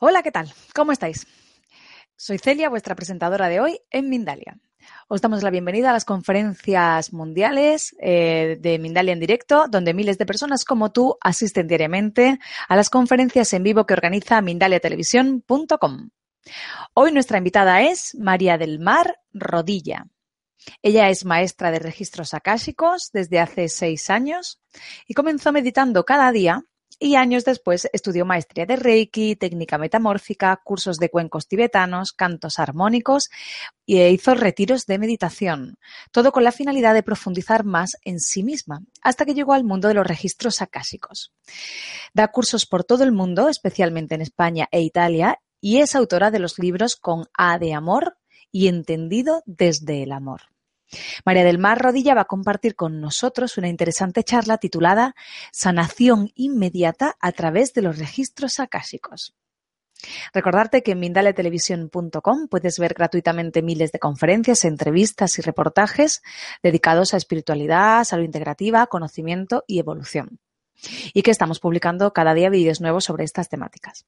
Hola, ¿qué tal? ¿Cómo estáis? Soy Celia, vuestra presentadora de hoy en Mindalia. Os damos la bienvenida a las conferencias mundiales eh, de Mindalia en directo, donde miles de personas como tú asisten diariamente a las conferencias en vivo que organiza mindaliatelevisión.com. Hoy nuestra invitada es María del Mar Rodilla. Ella es maestra de registros akáshicos desde hace seis años y comenzó meditando cada día y años después estudió maestría de Reiki, técnica metamórfica, cursos de cuencos tibetanos, cantos armónicos e hizo retiros de meditación, todo con la finalidad de profundizar más en sí misma, hasta que llegó al mundo de los registros acásicos. Da cursos por todo el mundo, especialmente en España e Italia, y es autora de los libros con A de amor y Entendido desde el amor. María del Mar Rodilla va a compartir con nosotros una interesante charla titulada Sanación inmediata a través de los registros akáshicos. Recordarte que en mindaletelevisión.com puedes ver gratuitamente miles de conferencias, entrevistas y reportajes dedicados a espiritualidad, salud integrativa, conocimiento y evolución. Y que estamos publicando cada día vídeos nuevos sobre estas temáticas.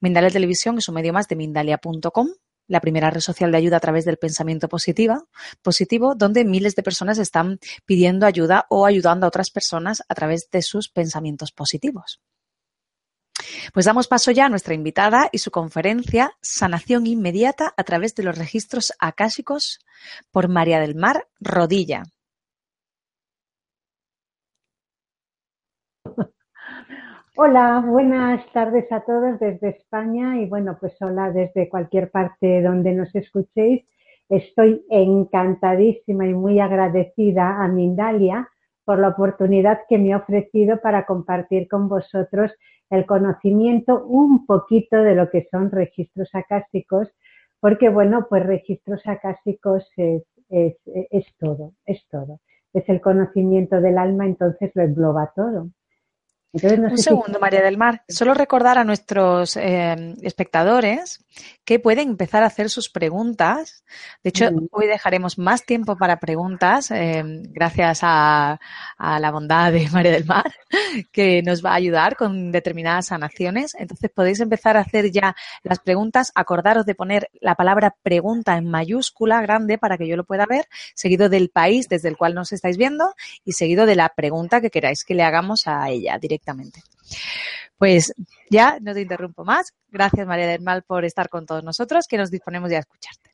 Mindalia Televisión es un medio más de mindalia.com la primera red social de ayuda a través del pensamiento positiva, positivo, donde miles de personas están pidiendo ayuda o ayudando a otras personas a través de sus pensamientos positivos. Pues damos paso ya a nuestra invitada y su conferencia Sanación inmediata a través de los registros akáshicos por María del Mar Rodilla. Hola, buenas tardes a todos desde España y bueno, pues hola desde cualquier parte donde nos escuchéis. Estoy encantadísima y muy agradecida a Mindalia por la oportunidad que me ha ofrecido para compartir con vosotros el conocimiento un poquito de lo que son registros acásicos, porque bueno, pues registros acásicos es, es, es todo, es todo. Es el conocimiento del alma, entonces lo engloba todo. Un segundo, María del Mar. Solo recordar a nuestros eh, espectadores que pueden empezar a hacer sus preguntas. De hecho, hoy dejaremos más tiempo para preguntas, eh, gracias a, la bondad de María del Mar, que nos va a ayudar con determinadas sanaciones. Entonces, podéis empezar a hacer ya las preguntas. Acordaros de poner la palabra pregunta en mayúscula grande para que yo lo pueda ver, seguido del país desde el cual nos estáis viendo y seguido de la pregunta que queráis que le hagamos a ella directamente directamente. Pues ya no te interrumpo más. Gracias, María del Mal, por estar con todos nosotros, que nos disponemos ya a escucharte.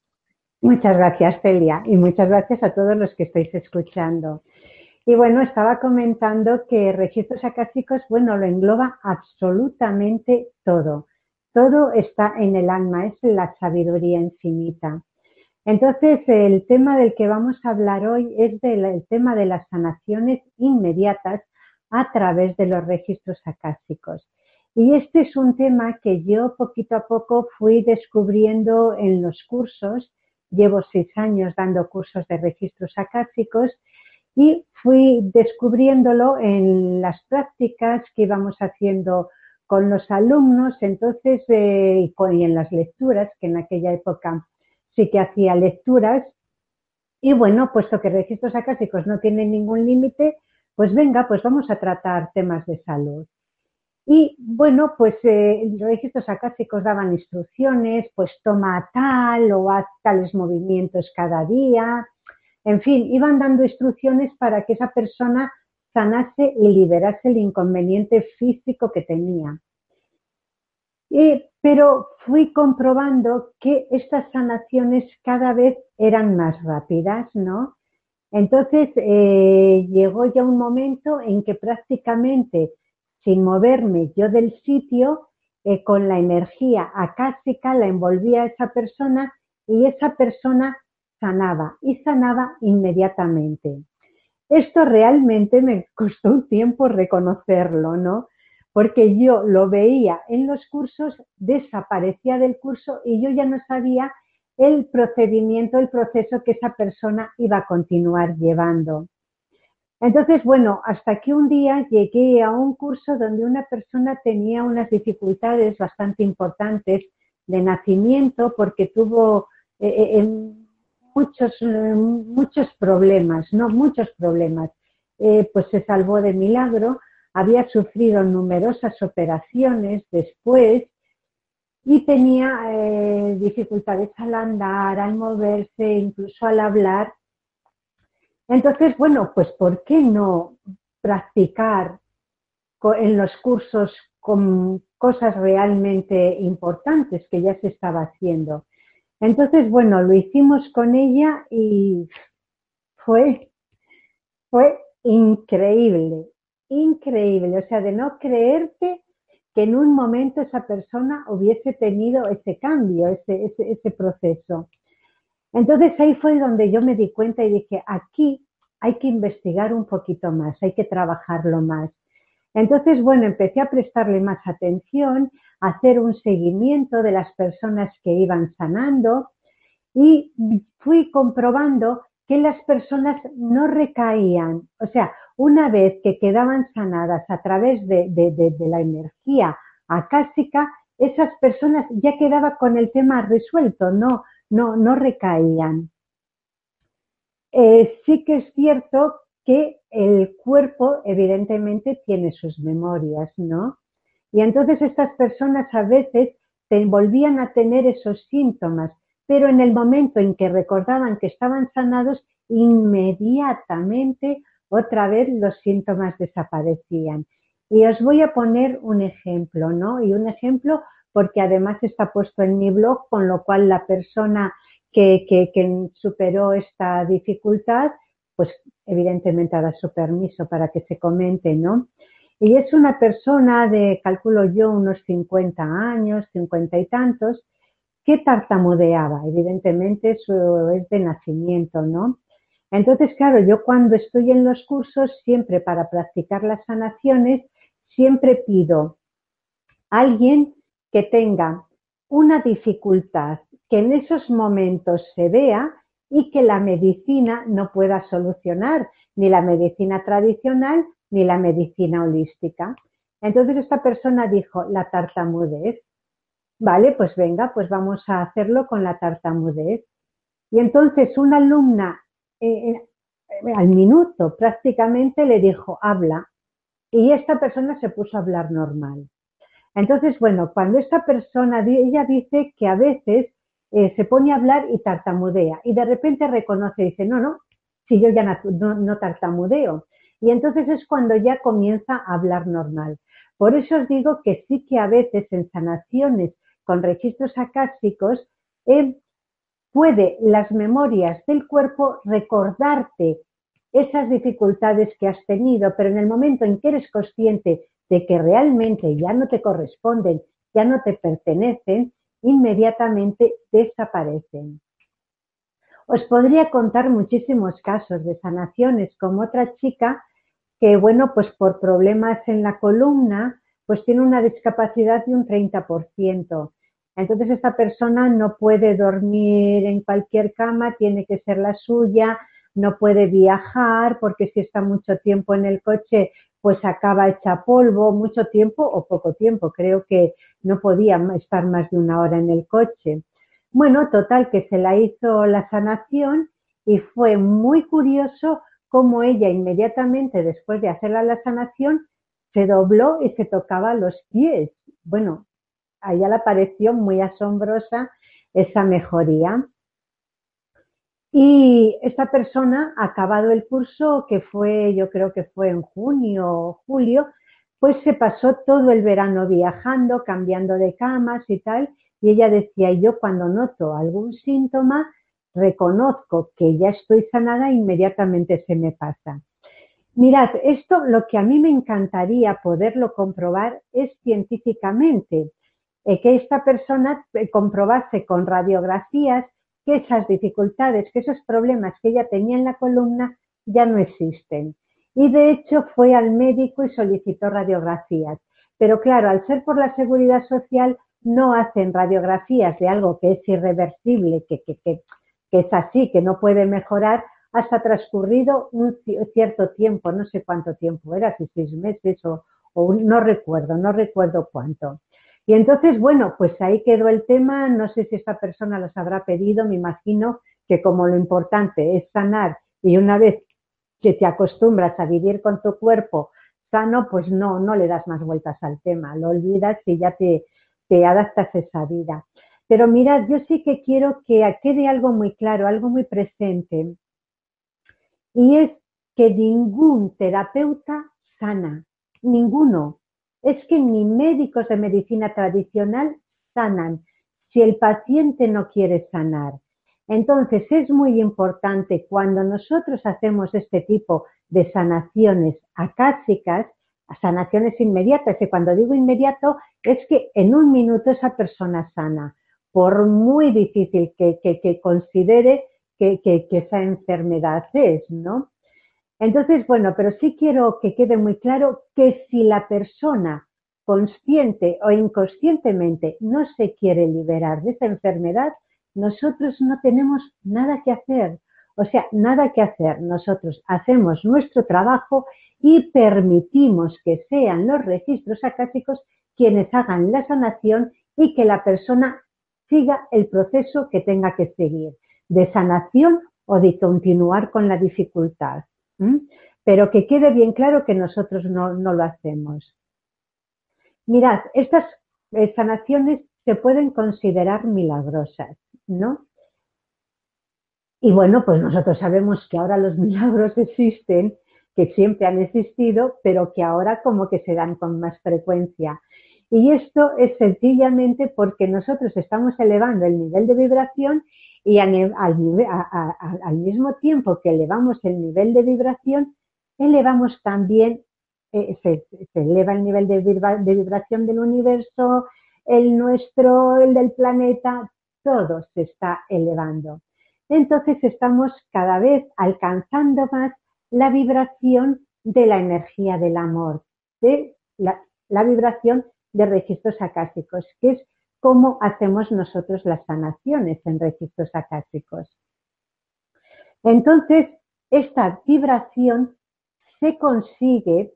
Muchas gracias, Celia, y muchas gracias a todos los que estáis escuchando. Y bueno, estaba comentando que registros acásicos, bueno, lo engloba absolutamente todo. Todo está en el alma, es la sabiduría infinita. Entonces, el tema del que vamos a hablar hoy es del tema de las sanaciones inmediatas a través de los registros acásicos. Y este es un tema que yo poquito a poco fui descubriendo en los cursos. Llevo seis años dando cursos de registros acásicos y fui descubriéndolo en las prácticas que íbamos haciendo con los alumnos, entonces, eh, y en las lecturas, que en aquella época sí que hacía lecturas. Y bueno, puesto que registros acásicos no tienen ningún límite, pues venga, pues vamos a tratar temas de salud. Y bueno, pues eh, los registros acásicos daban instrucciones, pues toma tal o haz tales movimientos cada día. En fin, iban dando instrucciones para que esa persona sanase y liberase el inconveniente físico que tenía. pero fui comprobando que estas sanaciones cada vez eran más rápidas, ¿no? Entonces eh, llegó ya un momento en que prácticamente sin moverme yo del sitio, eh, con la energía acásica la envolvía a esa persona y esa persona sanaba y sanaba inmediatamente. Esto realmente me costó un tiempo reconocerlo, ¿no? Porque yo lo veía en los cursos, desaparecía del curso y yo ya no sabía el procedimiento, el proceso que esa persona iba a continuar llevando. Entonces, bueno, hasta que un día llegué a un curso donde una persona tenía unas dificultades bastante importantes de nacimiento porque tuvo eh, eh, muchos, eh, muchos problemas, no muchos problemas. pues se salvó de milagro, había sufrido numerosas operaciones después y tenía dificultades al andar, al moverse, incluso al hablar entonces, bueno, pues ¿por qué no practicar en los cursos con cosas realmente importantes que ya se estaba haciendo? Entonces, bueno, lo hicimos con ella y fue, fue increíble, increíble. O sea, de no creerte que en un momento esa persona hubiese tenido ese cambio, ese, ese, proceso. Entonces ahí fue donde yo me di cuenta y dije, aquí hay que investigar un poquito más, hay que trabajarlo más. Entonces, bueno, empecé a prestarle más atención, a hacer un seguimiento de las personas que iban sanando y fui comprobando que las personas no recaían. O sea, una vez que quedaban sanadas a través de, la energía acásica, esas personas ya quedaban con el tema resuelto, no, no, no recaían. Eh, sí que es cierto que el cuerpo evidentemente tiene sus memorias, ¿no? Y entonces estas personas a veces volvían a tener esos síntomas, pero en el momento en que recordaban que estaban sanados, inmediatamente otra vez los síntomas desaparecían. Y os voy a poner un ejemplo, ¿no? Y un ejemplo porque además está puesto en mi blog, con lo cual la persona que, superó esta dificultad, pues evidentemente hará su permiso para que se comente, ¿no? Y es una persona de, calculo yo, unos 50 años, 50 y tantos, que tartamudeaba. Evidentemente eso es de nacimiento, ¿no? Entonces, claro, yo cuando estoy en los cursos, siempre para practicar las sanaciones, siempre pido a alguien que tenga una dificultad que en esos momentos se vea y que la medicina no pueda solucionar, ni la medicina tradicional ni la medicina holística. Entonces esta persona dijo, la tartamudez. Vale, pues venga, pues vamos a hacerlo con la tartamudez. Y entonces una alumna eh, eh, al minuto prácticamente le dijo, habla. Y esta persona se puso a hablar normal. Entonces, bueno, cuando esta persona, ella dice que a veces eh, se pone a hablar y tartamudea y de repente reconoce y dice, no, no, si yo ya no, tartamudeo. Y entonces es cuando ya comienza a hablar normal. Por eso os digo que sí que a veces en sanaciones con registros acásticos eh, puede las memorias del cuerpo recordarte esas dificultades que has tenido, pero en el momento en que eres consciente de que realmente ya no te corresponden, ya no te pertenecen, inmediatamente desaparecen. Os podría contar muchísimos casos de sanaciones, como otra chica que, bueno, pues por problemas en la columna, pues tiene una discapacidad de un 30%. Entonces esta persona no puede dormir en cualquier cama, tiene que ser la suya, no puede viajar porque si está mucho tiempo en el coche pues acaba hecha polvo mucho tiempo o poco tiempo. Creo que no podía estar más de una hora en el coche. Bueno, total, que se la hizo la sanación y fue muy curioso cómo ella inmediatamente después de hacerla la sanación se dobló y se tocaba los pies. Bueno, a le pareció muy asombrosa esa mejoría. Y esta persona, acabado el curso, que fue, yo creo que fue en junio o julio, pues se pasó todo el verano viajando, cambiando de camas y tal, y ella decía, yo cuando noto algún síntoma, reconozco que ya estoy sanada, inmediatamente se me pasa. Mirad, esto lo que a mí me encantaría poderlo comprobar es científicamente, eh, que esta persona eh, comprobase con radiografías que esas dificultades, que esos problemas que ella tenía en la columna ya no existen. Y de hecho fue al médico y solicitó radiografías. Pero claro, al ser por la seguridad social, no hacen radiografías de algo que es irreversible, que, es así, que no puede mejorar, hasta transcurrido un cierto tiempo, no sé cuánto tiempo era, si seis meses o, no recuerdo, no recuerdo cuánto. Y entonces, bueno, pues ahí quedó el tema, no sé si esta persona los habrá pedido, me imagino que como lo importante es sanar y una vez que te acostumbras a vivir con tu cuerpo sano, pues no, no le das más vueltas al tema, lo olvidas y ya te, te adaptas a esa vida. Pero mirad, yo sí que quiero que quede algo muy claro, algo muy presente, y es que ningún terapeuta sana, ninguno. Es que ni médicos de medicina tradicional sanan si el paciente no quiere sanar. Entonces es muy importante cuando nosotros hacemos este tipo de sanaciones acásicas, sanaciones inmediatas, y cuando digo inmediato es que en un minuto esa persona sana, por muy difícil que, considere que, esa enfermedad es, ¿no? Entonces, bueno, pero sí quiero que quede muy claro que si la persona consciente o inconscientemente no se quiere liberar de esa enfermedad, nosotros no tenemos nada que hacer. O sea, nada que hacer. Nosotros hacemos nuestro trabajo y permitimos que sean los registros acásicos quienes hagan la sanación y que la persona siga el proceso que tenga que seguir, de sanación o de continuar con la dificultad. Pero que quede bien claro que nosotros no, lo hacemos. Mirad, estas eh, sanaciones se pueden considerar milagrosas, ¿no? Y bueno, pues nosotros sabemos que ahora los milagros existen que siempre han existido, pero que ahora como que se dan con más frecuencia. Y esto es sencillamente porque nosotros estamos elevando el nivel de vibración y al, mismo tiempo que elevamos el nivel de vibración, elevamos también, eh, se, eleva el nivel de, vibración del universo, el nuestro, el del planeta, todo se está elevando. Entonces estamos cada vez alcanzando más la vibración de la energía del amor, de la, vibración de registros acásicos, que es cómo hacemos nosotros las sanaciones en registros acásicos. Entonces, esta vibración se consigue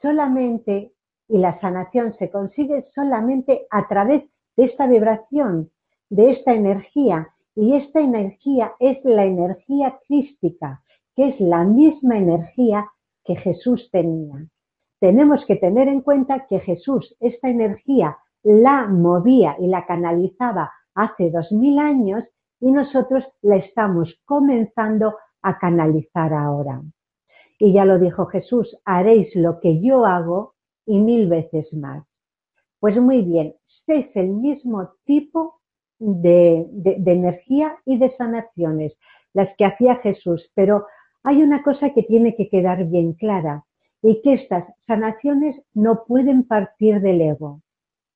solamente, y la sanación se consigue solamente a través de esta vibración, de esta energía, y esta energía es la energía crística, que es la misma energía que Jesús tenía. Tenemos que tener en cuenta que Jesús esta energía la movía y la canalizaba hace dos mil años y nosotros la estamos comenzando a canalizar ahora. Y ya lo dijo Jesús, haréis lo que yo hago y mil veces más. Pues muy bien, es el mismo tipo de, de energía y de sanaciones, las que hacía Jesús, pero hay una cosa que tiene que quedar bien clara y que estas sanaciones no pueden partir del ego.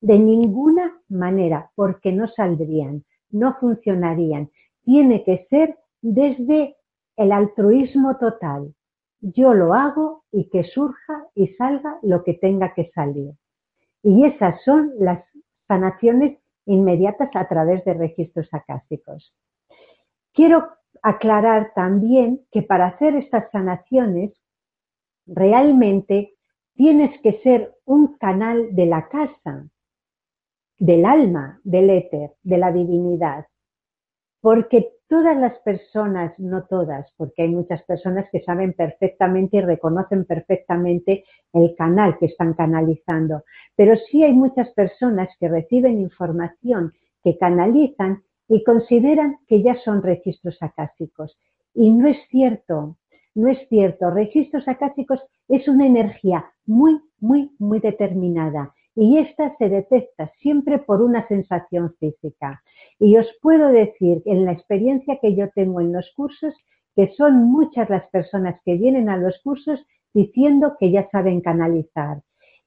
De ninguna manera, porque no saldrían, no funcionarían. Tiene que ser desde el altruismo total. Yo lo hago y que surja y salga lo que tenga que salir. Y esas son las sanaciones inmediatas a través de registros acásicos. Quiero aclarar también que para hacer estas sanaciones realmente tienes que ser un canal de la casa, del alma, del éter, de la divinidad. Porque todas las personas, no todas, porque hay muchas personas que saben perfectamente y reconocen perfectamente el canal que están canalizando, pero sí hay muchas personas que reciben información, que canalizan y consideran que ya son registros acásicos. Y no es cierto, no es cierto. Registros acásicos es una energía muy, muy, muy determinada y esta se detecta siempre por una sensación física. Y os puedo decir, en la experiencia que yo tengo en los cursos, que son muchas las personas que vienen a los cursos diciendo que ya saben canalizar.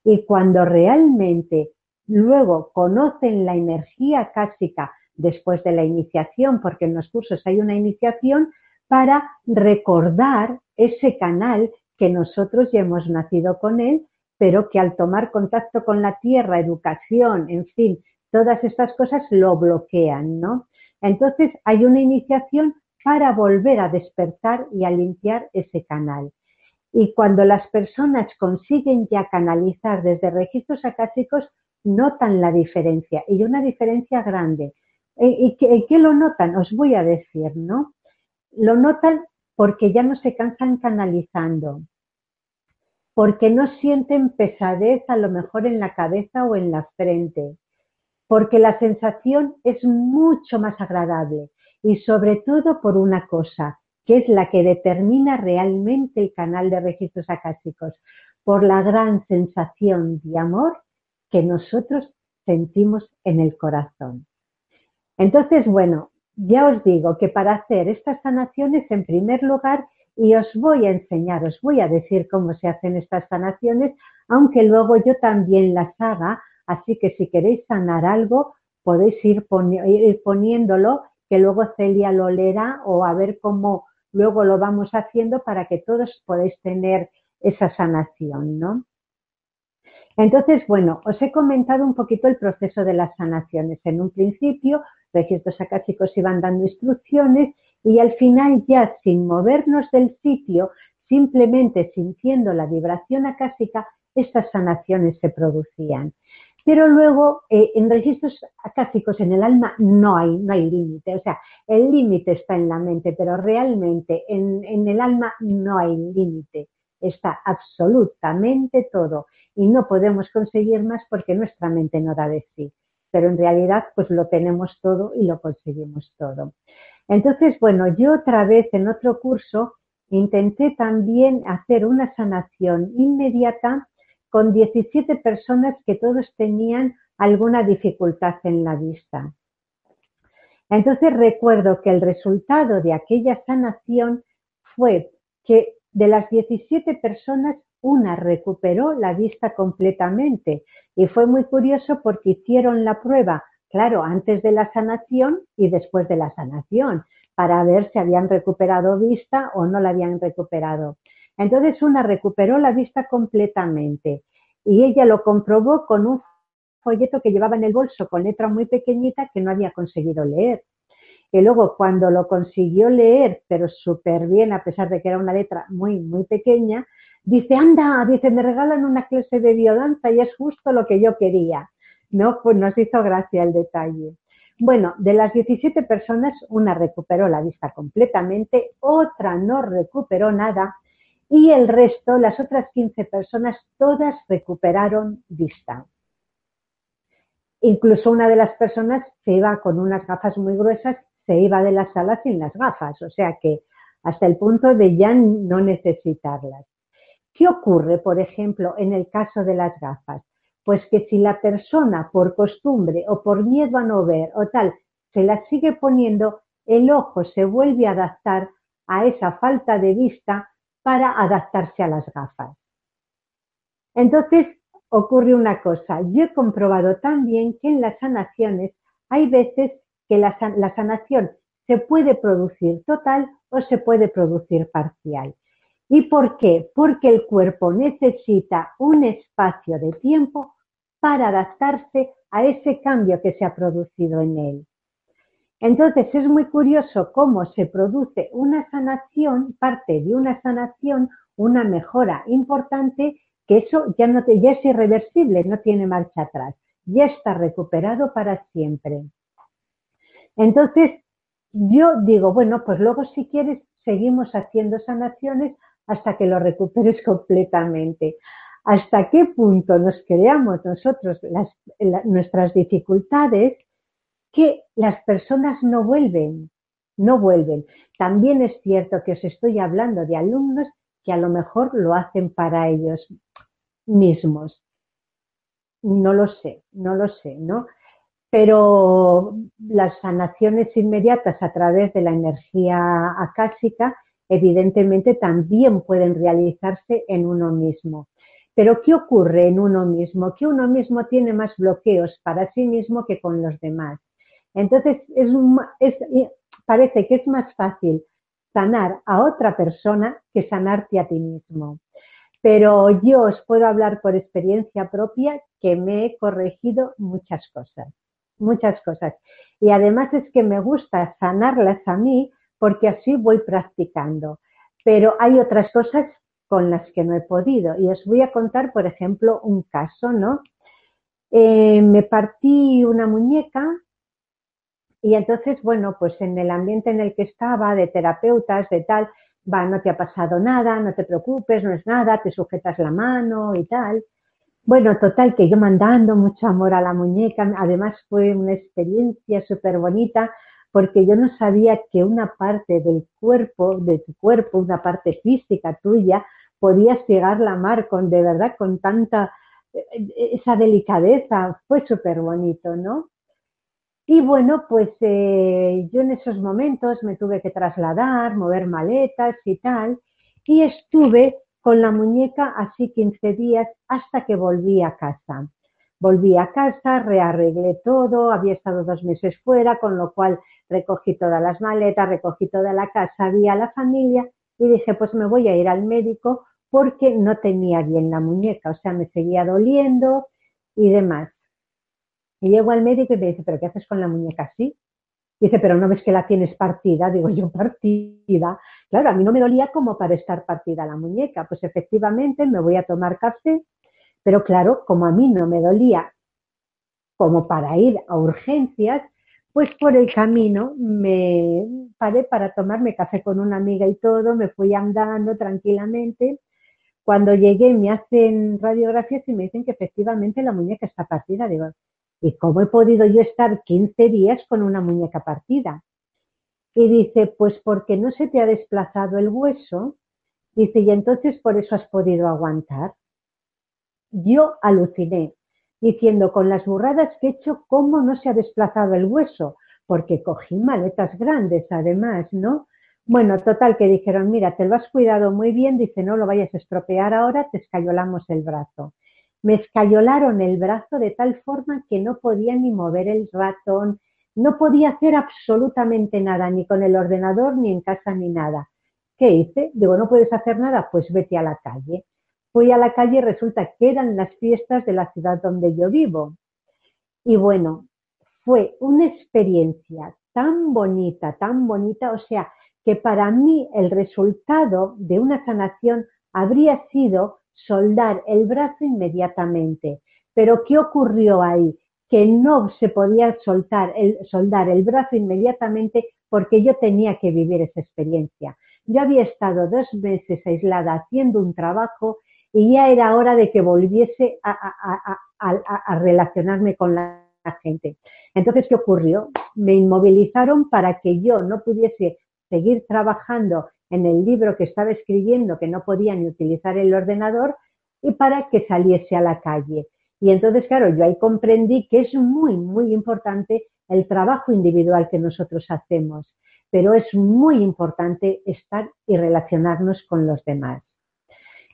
Y cuando realmente luego conocen la energía cásica después de la iniciación, porque en los cursos hay una iniciación, para recordar ese canal que nosotros ya hemos nacido con él, pero que al tomar contacto con la tierra, educación, en fin, todas estas cosas lo bloquean, ¿no? Entonces hay una iniciación para volver a despertar y a limpiar ese canal. Y cuando las personas consiguen ya canalizar desde registros acásicos, notan la diferencia y una diferencia grande. ¿Y qué, lo notan? Os voy a decir, ¿no? Lo notan porque ya no se cansan canalizando, porque no sienten pesadez a lo mejor en la cabeza o en la frente, porque la sensación es mucho más agradable y sobre todo por una cosa, que es la que determina realmente el canal de registros acásicos, por la gran sensación de amor que nosotros sentimos en el corazón. Entonces, bueno, ya os digo que para hacer estas sanaciones, en primer lugar, y os voy a enseñar, os voy a decir cómo se hacen estas sanaciones, aunque luego yo también las haga, así que si queréis sanar algo, podéis ir, poniéndolo, que luego Celia lo leerá o a ver cómo luego lo vamos haciendo para que todos podáis tener esa sanación, ¿no? Entonces, bueno, os he comentado un poquito el proceso de las sanaciones. En un principio, registros acásicos iban dando instrucciones y al final ya sin movernos del sitio, simplemente sintiendo la vibración acásica, estas sanaciones se producían. Pero luego, eh, en registros acásicos en el alma no hay, no hay límite. O sea, el límite está en la mente, pero realmente en, en el alma no hay límite. Está absolutamente todo y no podemos conseguir más porque nuestra mente no da de sí. Pero en realidad pues lo tenemos todo y lo conseguimos todo. Entonces, bueno, yo otra vez en otro curso intenté también hacer una sanación inmediata con 17 personas que todos tenían alguna dificultad en la vista. Entonces recuerdo que el resultado de aquella sanación fue que de las 17 personas una recuperó la vista completamente y fue muy curioso porque hicieron la prueba, claro, antes de la sanación y después de la sanación, para ver si habían recuperado vista o no la habían recuperado. Entonces una recuperó la vista completamente y ella lo comprobó con un folleto que llevaba en el bolso con letra muy pequeñita que no había conseguido leer. Y luego cuando lo consiguió leer, pero súper bien, a pesar de que era una letra muy, muy pequeña, dice, anda, dice, me regalan una clase de biodanza y es justo lo que yo quería. No, pues nos hizo gracia el detalle. Bueno, de las 17 personas, una recuperó la vista completamente, otra no recuperó nada y el resto, las otras 15 personas, todas recuperaron vista. Incluso una de las personas se iba con unas gafas muy gruesas, se iba de la sala sin las gafas, o sea que hasta el punto de ya no necesitarlas. ¿Qué ocurre, por ejemplo, en el caso de las gafas? Pues que si la persona por costumbre o por miedo a no ver o tal se las sigue poniendo, el ojo se vuelve a adaptar a esa falta de vista para adaptarse a las gafas. Entonces ocurre una cosa, yo he comprobado también que en las sanaciones hay veces que la, la sanación se puede producir total o se puede producir parcial. ¿Y por qué? Porque el cuerpo necesita un espacio de tiempo para adaptarse a ese cambio que se ha producido en él. Entonces es muy curioso cómo se produce una sanación, parte de una sanación, una mejora importante, que eso ya, no ya es irreversible, no tiene marcha atrás, ya está recuperado para siempre. Entonces yo digo, bueno, pues luego si quieres seguimos haciendo sanaciones hasta que lo recuperes completamente. ¿Hasta qué punto nos creamos nosotros nuestras dificultades? que las personas no vuelven, no vuelven. También es cierto que os estoy hablando de alumnos que a lo mejor lo hacen para ellos mismos. No lo sé, no lo sé, ¿no? Pero las sanaciones inmediatas a través de la energía acásica evidentemente también pueden realizarse en uno mismo. Pero ¿qué ocurre en uno mismo? Que uno mismo tiene más bloqueos para sí mismo que con los demás. Entonces, es, parece que es más fácil sanar a otra persona que sanarte a ti mismo. Pero yo os puedo hablar por experiencia propia que me he corregido muchas cosas, muchas cosas. Y además es que me gusta sanarlas a mí porque así voy practicando. Pero hay otras cosas con las que no he podido. Y os voy a contar, por ejemplo, un caso, ¿no? Eh, me partí una muñeca y entonces, bueno, pues en el ambiente en el que estaba, de terapeutas, de tal, va, no te ha pasado nada, no te preocupes, no es nada, te sujetas la mano y tal. Bueno, total, que yo mandando mucho amor a la muñeca, además fue una experiencia súper bonita porque yo no sabía que una parte del cuerpo, de tu cuerpo, una parte física tuya, podías llegar la mar con, de verdad, con tanta, eh, esa delicadeza, fue súper bonito, ¿no? Y bueno, pues eh, yo en esos momentos me tuve que trasladar, mover maletas y tal, y estuve con la muñeca así 15 días hasta que volví a casa. Volví a casa, rearreglé todo, había estado dos meses fuera, con lo cual recogí todas las maletas, recogí toda la casa, vi a la familia y dije, pues me voy a ir al médico porque no tenía bien la muñeca, o sea, me seguía doliendo y demás. Y llego al médico y me dice, ¿pero qué haces con la muñeca así? Dice, pero no ves que la tienes partida. Digo, yo partida. Claro, a mí no me dolía como para estar partida la muñeca. Pues efectivamente me voy a tomar café, pero claro, como a mí no me dolía como para ir a urgencias, pues por el camino me paré para tomarme café con una amiga y todo, me fui andando tranquilamente. Cuando llegué me hacen radiografías y me dicen que efectivamente la muñeca está partida. Digo, ¿Y cómo he podido yo estar 15 días con una muñeca partida? Y dice, pues porque no se te ha desplazado el hueso. Dice, y entonces por eso has podido aguantar. Yo aluciné, diciendo, con las burradas que he hecho, ¿cómo no se ha desplazado el hueso? Porque cogí maletas grandes, además, ¿no? Bueno, total, que dijeron, mira, te lo has cuidado muy bien, dice, no lo vayas a estropear ahora, te escayolamos el brazo. Me escayolaron el brazo de tal forma que no podía ni mover el ratón, no podía hacer absolutamente nada, ni con el ordenador, ni en casa, ni nada. ¿Qué hice? Digo, no puedes hacer nada, pues vete a la calle. Fui a la calle y resulta que eran las fiestas de la ciudad donde yo vivo. Y bueno, fue una experiencia tan bonita, tan bonita, o sea, que para mí el resultado de una sanación habría sido soldar el brazo inmediatamente. Pero ¿qué ocurrió ahí? Que no se podía el, soldar el brazo inmediatamente porque yo tenía que vivir esa experiencia. Yo había estado dos meses aislada haciendo un trabajo y ya era hora de que volviese a, relacionarme con la gente. Entonces, ¿qué ocurrió? Me inmovilizaron para que yo no pudiese seguir trabajando en el libro que estaba escribiendo que no podía ni utilizar el ordenador y para que saliese a la calle. Y entonces, claro, yo ahí comprendí que es muy, muy importante el trabajo individual que nosotros hacemos, pero es muy importante estar y relacionarnos con los demás.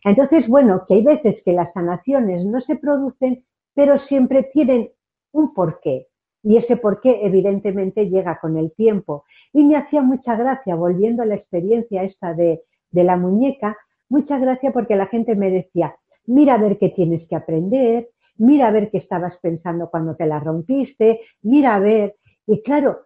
Entonces, bueno, que hay veces que las sanaciones no se producen, pero siempre tienen un porqué. Y ese porqué evidentemente llega con el tiempo. Y me hacía mucha gracia, volviendo a la experiencia esta de, la muñeca, mucha gracia porque la gente me decía, mira a ver qué tienes que aprender, mira a ver qué estabas pensando cuando te la rompiste, mira a ver. Y claro,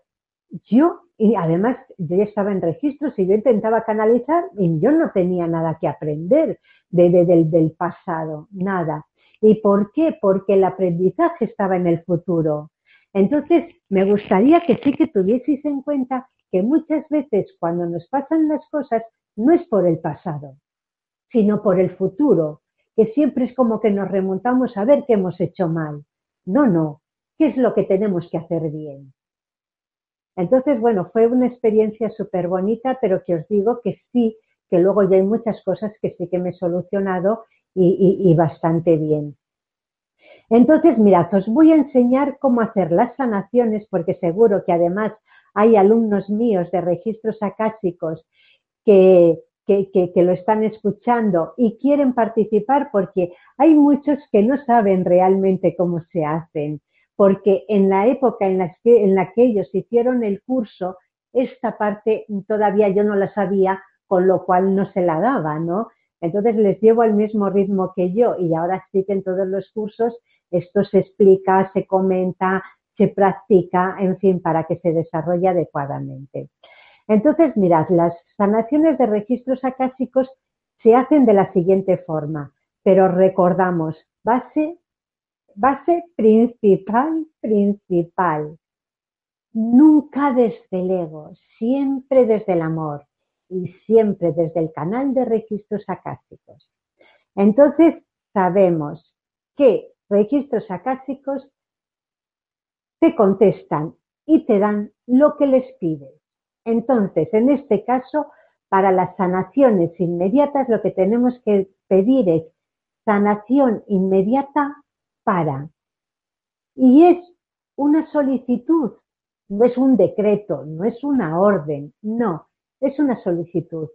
yo, y además yo ya estaba en registros y yo intentaba canalizar y yo no tenía nada que aprender de, del, del pasado, nada. ¿Y por qué? Porque el aprendizaje estaba en el futuro. Entonces, me gustaría que sí que tuvieseis en cuenta que muchas veces cuando nos pasan las cosas no es por el pasado, sino por el futuro, que siempre es como que nos remontamos a ver qué hemos hecho mal. No, no, ¿qué es lo que tenemos que hacer bien? Entonces, bueno, fue una experiencia súper bonita, pero que os digo que sí, que luego ya hay muchas cosas que sí que me he solucionado y, bastante bien. Entonces, mirad, os voy a enseñar cómo hacer las sanaciones, porque seguro que además hay alumnos míos de registros acásicos que, que, lo están escuchando y quieren participar porque hay muchos que no saben realmente cómo se hacen, porque en la época en la que, en la que ellos hicieron el curso, esta parte todavía yo no la sabía, con lo cual no se la daba, ¿no? Entonces les llevo al mismo ritmo que yo y ahora sí que en todos los cursos esto se explica, se comenta, se practica, en fin, para que se desarrolle adecuadamente. Entonces, mirad, las sanaciones de registros acásicos se hacen de la siguiente forma, pero recordamos, base, base principal, principal. Nunca desde el ego, siempre desde el amor y siempre desde el canal de registros acásicos. Entonces, sabemos que registros acásicos te contestan y te dan lo que les pides. Entonces, en este caso, para las sanaciones inmediatas, lo que tenemos que pedir es sanación inmediata para. Y es una solicitud, no es un decreto, no es una orden, no, es una solicitud.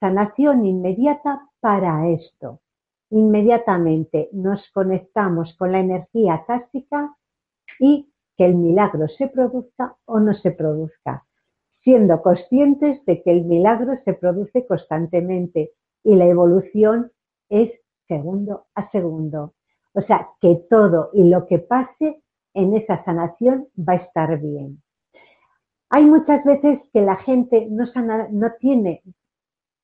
Sanación inmediata para esto. Inmediatamente nos conectamos con la energía cástica y que el milagro se produzca o no se produzca siendo conscientes de que el milagro se produce constantemente y la evolución es segundo a segundo. O sea, que todo y lo que pase en esa sanación va a estar bien. Hay muchas veces que la gente no, tiene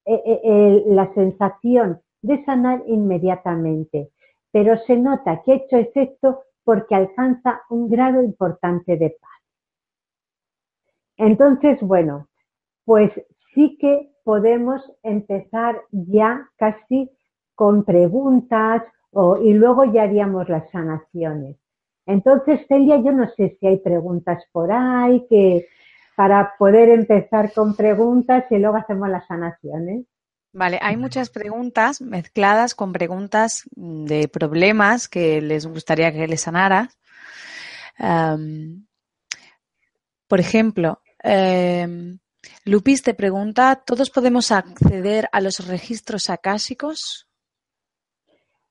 eh, eh, la sensación de sanar inmediatamente, pero se nota que ha hecho efecto porque alcanza un grado importante de paz. Entonces, bueno, pues sí que podemos empezar ya casi con preguntas y luego ya haríamos las sanaciones. Entonces, Celia, yo no sé si hay preguntas por ahí que para poder empezar con preguntas y luego hacemos las sanaciones. Vale, hay muchas preguntas mezcladas con preguntas de problemas que les gustaría que les sanara. por ejemplo, Em, Lupis te pregunta, ¿todos podemos acceder a los registros acásicos?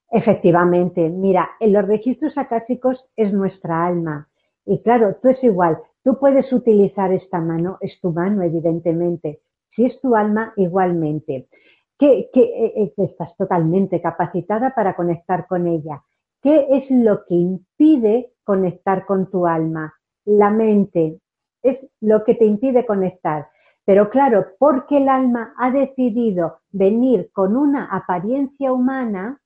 Efectivamente, mira, en los registros acásicos es nuestra alma. Y claro, tú es igual, tú puedes utilizar esta mano, es tu mano, evidentemente. Si es tu alma, igualmente. Que, que eh, eh, estás totalmente capacitada para conectar con ella. ¿Qué es lo que impide conectar con tu alma? La mente, es lo que te impide conectar. Pero claro, porque el alma ha decidido venir con una apariencia humana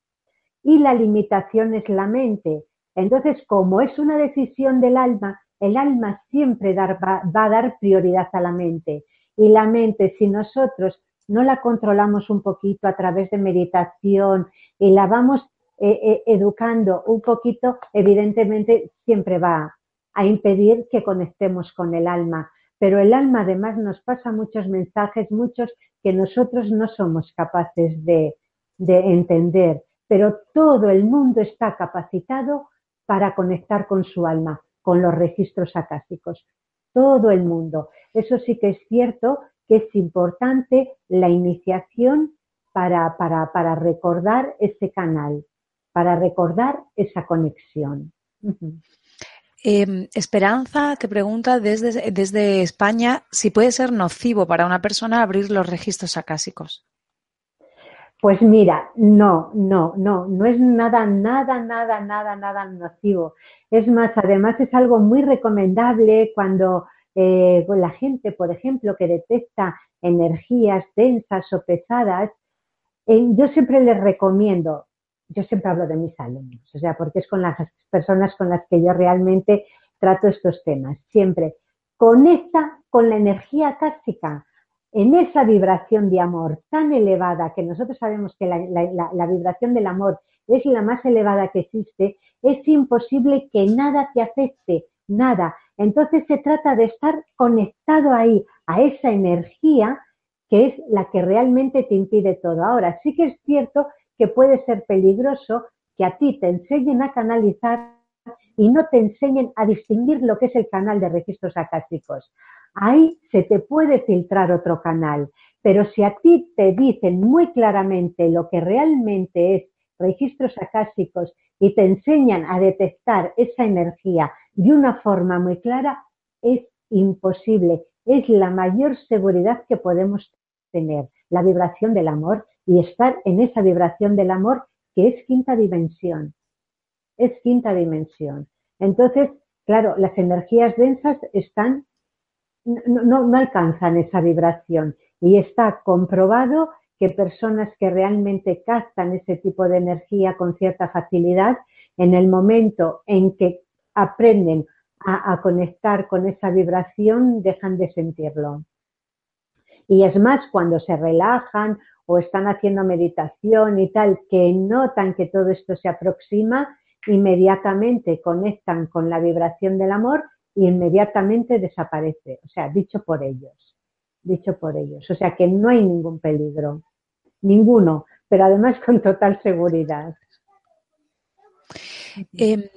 y la limitación es la mente. Entonces, como es una decisión del alma, el alma siempre va, a dar prioridad a la mente. Y la mente, si nosotros no la controlamos un poquito a través de meditación y la vamos eh, eh, educando un poquito, evidentemente siempre va, a impedir que conectemos con el alma. Pero el alma además nos pasa muchos mensajes, muchos que nosotros no somos capaces de, entender. Pero todo el mundo está capacitado para conectar con su alma, con los registros acásicos. Todo el mundo. Eso sí que es cierto que es importante la iniciación para, para, para recordar ese canal, para recordar esa conexión. Em, Esperanza te pregunta desde, desde España si puede ser nocivo para una persona abrir los registros acásicos. Pues mira, no, no, no, no es nada, nada, nada, nada, nada nocivo. Es más, además es algo muy recomendable cuando eh, la gente, por ejemplo, que detecta energías densas o pesadas, eh, yo siempre les recomiendo, yo siempre hablo de mis alumnos, o sea, porque es con las personas con las que yo realmente trato estos temas. Siempre conecta con la energía cástica, en esa vibración de amor tan elevada, que nosotros sabemos que la, vibración del amor es la más elevada que existe, es imposible que nada te afecte, nada. Entonces se trata de estar conectado ahí, a esa energía que es la que realmente te impide todo. Ahora, sí que es cierto que puede ser peligroso que a ti te enseñen a canalizar y no te enseñen a distinguir lo que es el canal de registros acásicos. Ahí se te puede filtrar otro canal, pero si a ti te dicen muy claramente lo que realmente es registros acásicos y te enseñan a detectar esa energía de una forma muy clara, es imposible. Es la mayor seguridad que podemos tener, la vibración del amor y estar en esa vibración del amor que es quinta dimensión. Es quinta dimensión. Entonces, claro, las energías densas están, no, no alcanzan esa vibración y está comprobado que personas que realmente captan ese tipo de energía con cierta facilidad, en el momento en que aprenden a, a, conectar con esa vibración, dejan de sentirlo. Y es más, cuando se relajan o están haciendo meditación y tal, que notan que todo esto se aproxima, inmediatamente conectan con la vibración del amor y inmediatamente desaparece. O sea, dicho por ellos, dicho por ellos. O sea que no hay ningún peligro, ninguno, pero además con total seguridad. Eh,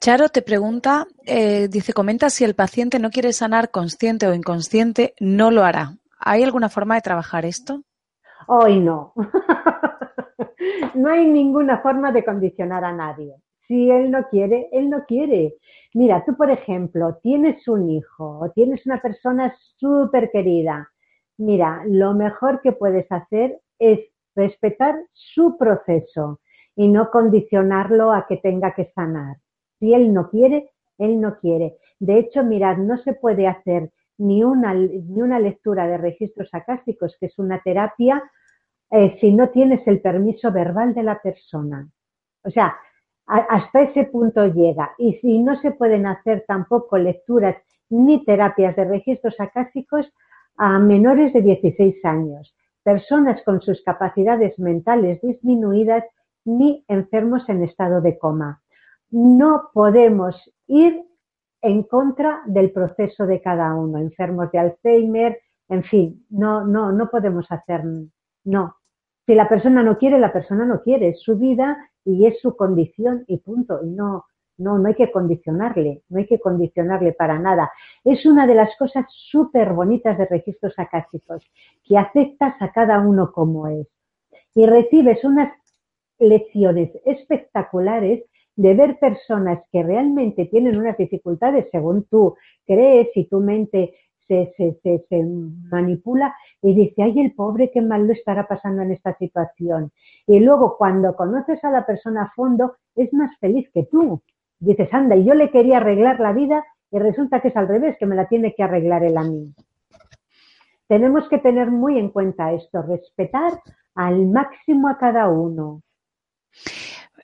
Charo te pregunta, eh, dice, comenta si el paciente no quiere sanar consciente o inconsciente, no lo hará. ¿Hay alguna forma de trabajar esto? Hoy no. no hay ninguna forma de condicionar a nadie. Si él no quiere, él no quiere. Mira, tú, por ejemplo, tienes un hijo o tienes una persona súper querida. Mira, lo mejor que puedes hacer es respetar su proceso y no condicionarlo a que tenga que sanar. Si él no quiere, él no quiere. De hecho, mirad, no se puede hacer ni una, ni una lectura de registros acásticos, que es una terapia, eh, si no tienes el permiso verbal de la persona. O sea, hasta ese punto llega. Y si no se pueden hacer tampoco lecturas ni terapias de registros acásicos a menores de 16 años, personas con sus capacidades mentales disminuidas ni enfermos en estado de coma. No podemos ir en contra del proceso de cada uno, enfermos de Alzheimer, en fin, no, no, no podemos hacer, no. Si la persona no quiere, la persona no quiere, su vida y es su condición y punto. Y no, no, no hay que condicionarle, no hay que condicionarle para nada. Es una de las cosas súper bonitas de registros acásicos, que aceptas a cada uno como es. Y recibes unas lecciones espectaculares de ver personas que realmente tienen unas dificultades según tú crees y tu mente se, se, se, manipula y dice, ay, el pobre, qué mal lo estará pasando en esta situación. Y luego cuando conoces a la persona a fondo, es más feliz que tú. Dices, anda, y yo le quería arreglar la vida y resulta que es al revés, que me la tiene que arreglar él a mí. Tenemos que tener muy en cuenta esto, respetar al máximo a cada uno.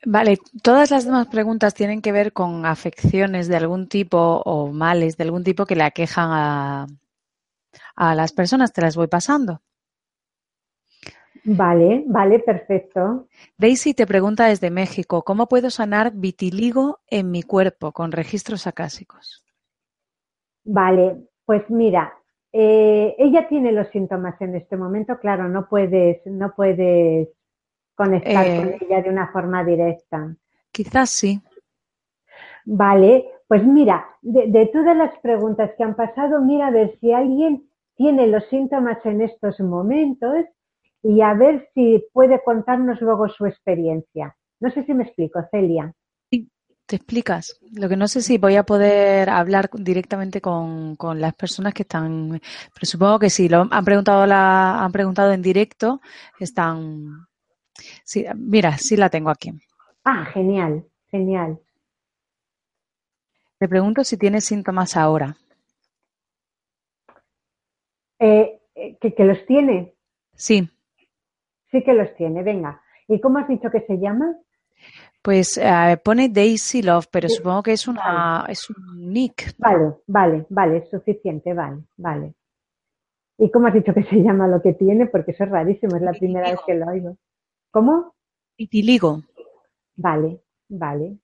Vale, todas las demás preguntas tienen que ver con afecciones de algún tipo o males de algún tipo que le aquejan a, a las personas. Te las voy pasando. Vale, vale, perfecto. Daisy te pregunta desde México, ¿cómo puedo sanar vitiligo en mi cuerpo con registros acásicos? Vale, pues mira, eh, ella tiene los síntomas en este momento, claro, no puedes, no puedes conectar eh, con ella de una forma directa. Quizás sí. Vale, pues mira, de, de, todas las preguntas que han pasado, mira a ver si alguien tiene los síntomas en estos momentos y a ver si puede contarnos luego su experiencia. No sé si me explico, Celia. Sí, te explicas. Lo que no sé si voy a poder hablar directamente con, con las personas que están, pero supongo que sí, lo han preguntado la, han preguntado en directo, están Sí, mira, sí la tengo aquí. Ah, genial, genial. Me pregunto si tiene síntomas ahora. Eh, eh, ¿que, ¿Que los tiene? Sí. Sí que los tiene, venga. ¿Y cómo has dicho que se llama? Pues eh, pone Daisy Love, pero sí. supongo que es una vale. es un nick. Vale, vale, vale, es suficiente, vale, vale. ¿Y cómo has dicho que se llama lo que tiene? Porque eso es rarísimo, es la primera vez que lo oigo. ¿Cómo? Vitiligo. Vale, vale.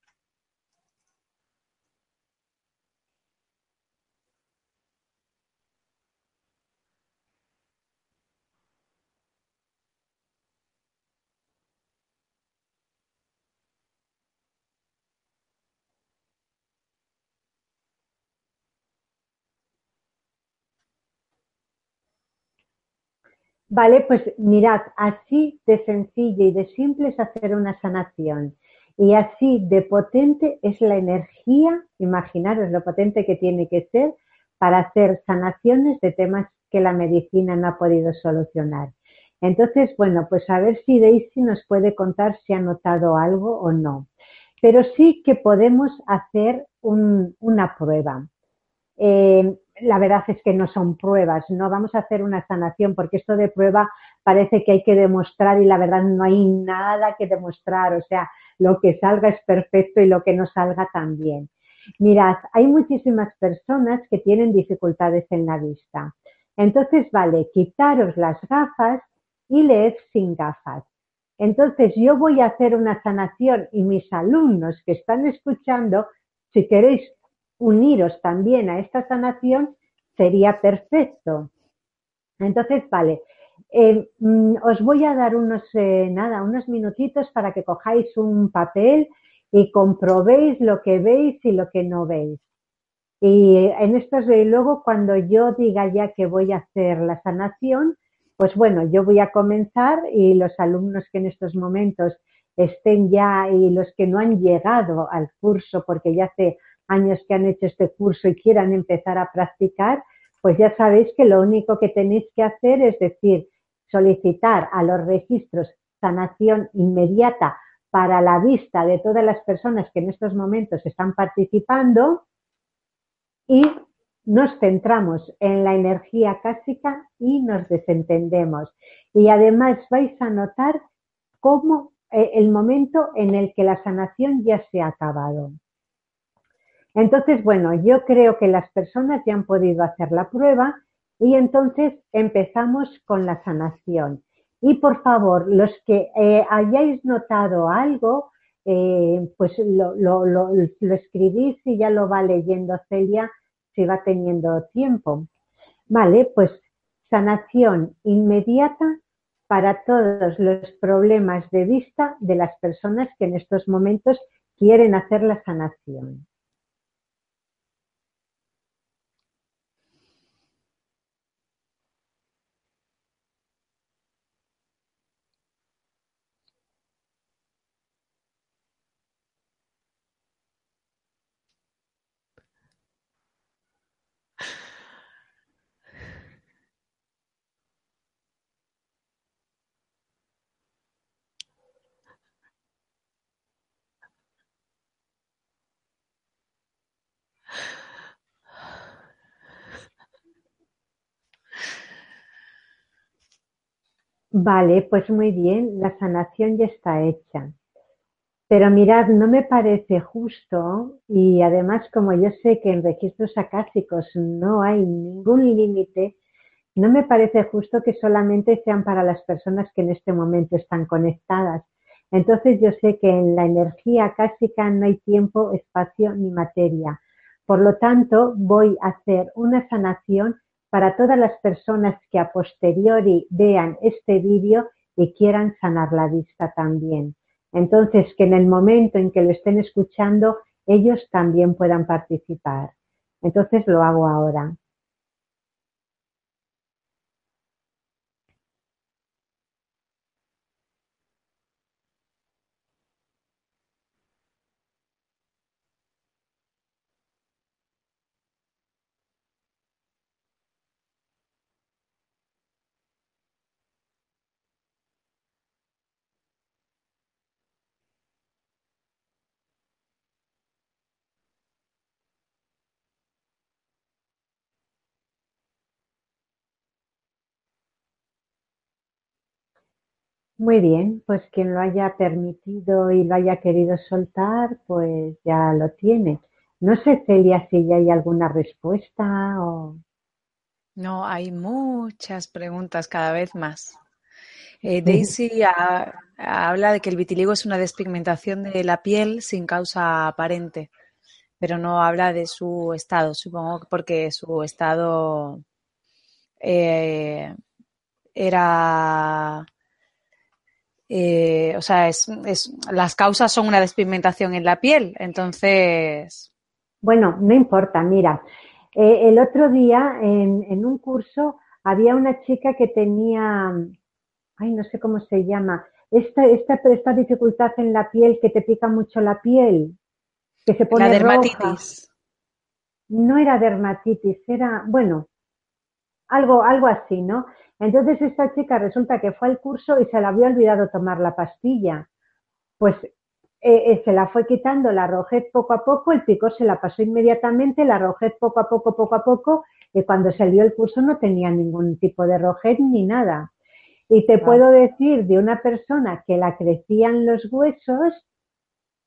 Vale, pues mirad, así de sencillo y de simple es hacer una sanación. Y así de potente es la energía, imaginaros lo potente que tiene que ser para hacer sanaciones de temas que la medicina no ha podido solucionar. Entonces, bueno, pues a ver si Daisy nos puede contar si ha notado algo o no. Pero sí que podemos hacer una prueba. Eh, la verdad es que no son pruebas, no vamos a hacer una sanación porque esto de prueba parece que hay que demostrar y la verdad no hay nada que demostrar, o sea, lo que salga es perfecto y lo que no salga también. Mirad, hay muchísimas personas que tienen dificultades en la vista. Entonces, vale, quitaros las gafas y leed sin gafas. Entonces, yo voy a hacer una sanación y mis alumnos que están escuchando, si queréis uniros también a esta sanación, sería perfecto. Entonces, vale, eh, mm, os voy a dar unos, eh, nada, unos minutitos para que cojáis un papel y comprobéis lo que veis y lo que no veis. Y en esto, luego, cuando yo diga ya que voy a hacer la sanación, pues bueno, yo voy a comenzar y los alumnos que en estos momentos estén ya y los que no han llegado al curso porque ya hace años que han hecho este curso y quieran empezar a practicar, pues ya sabéis que lo único que tenéis que hacer es decir, solicitar a los registros sanación inmediata para la vista de todas las personas que en estos momentos están participando y nos centramos en la energía cásica y nos desentendemos. Y además vais a notar cómo eh, el momento en el que la sanación ya se ha acabado. Entonces, bueno, yo creo que las personas ya han podido hacer la prueba y entonces empezamos con la sanación. Y por favor, los que eh, hayáis notado algo, eh, pues lo, lo, escribís y ya lo va leyendo Celia si va teniendo tiempo. Vale, pues sanación inmediata para todos los problemas de vista de las personas que en estos momentos quieren hacer la sanación. Vale, pues muy bien, la sanación ya está hecha. Pero mirad, no me parece justo y además como yo sé que en registros acásicos no hay ningún límite, no me parece justo que solamente sean para las personas que en este momento están conectadas. Entonces yo sé que en la energía acásica no hay tiempo, espacio ni materia. Por lo tanto, voy a hacer una sanación para todas las personas que a posteriori vean este vídeo y quieran sanar la vista también. Entonces, que en el momento en que lo estén escuchando, ellos también puedan participar. Entonces lo hago ahora. Muy bien, pues quien lo haya permitido y lo haya querido soltar, pues ya lo tiene. No sé, Celia, si ya hay alguna respuesta o... No, hay muchas preguntas cada vez más. Eh, Daisy habla de que el vitiligo es una despigmentación de la piel sin causa aparente, pero no habla de su estado, supongo que porque su estado eh, era eh, o sea, es, las causas son una despigmentación en la piel, entonces. Bueno, no importa, mira, eh, el otro día en, un curso había una chica que tenía, ay, no sé cómo se llama, esta, esta, esta dificultad en la piel que te pica mucho la piel, que se pone la dermatitis. No era dermatitis, era, bueno, algo, algo así, ¿no? Entonces esta chica resulta que fue al curso y se le había olvidado tomar la pastilla. Pues eh, eh, se la fue quitando la rojez poco a poco, el picor se la pasó inmediatamente, la rojez poco a poco, poco a poco, y cuando salió el curso no tenía ningún tipo de rojez ni nada. Y te puedo decir de una persona que la crecían los huesos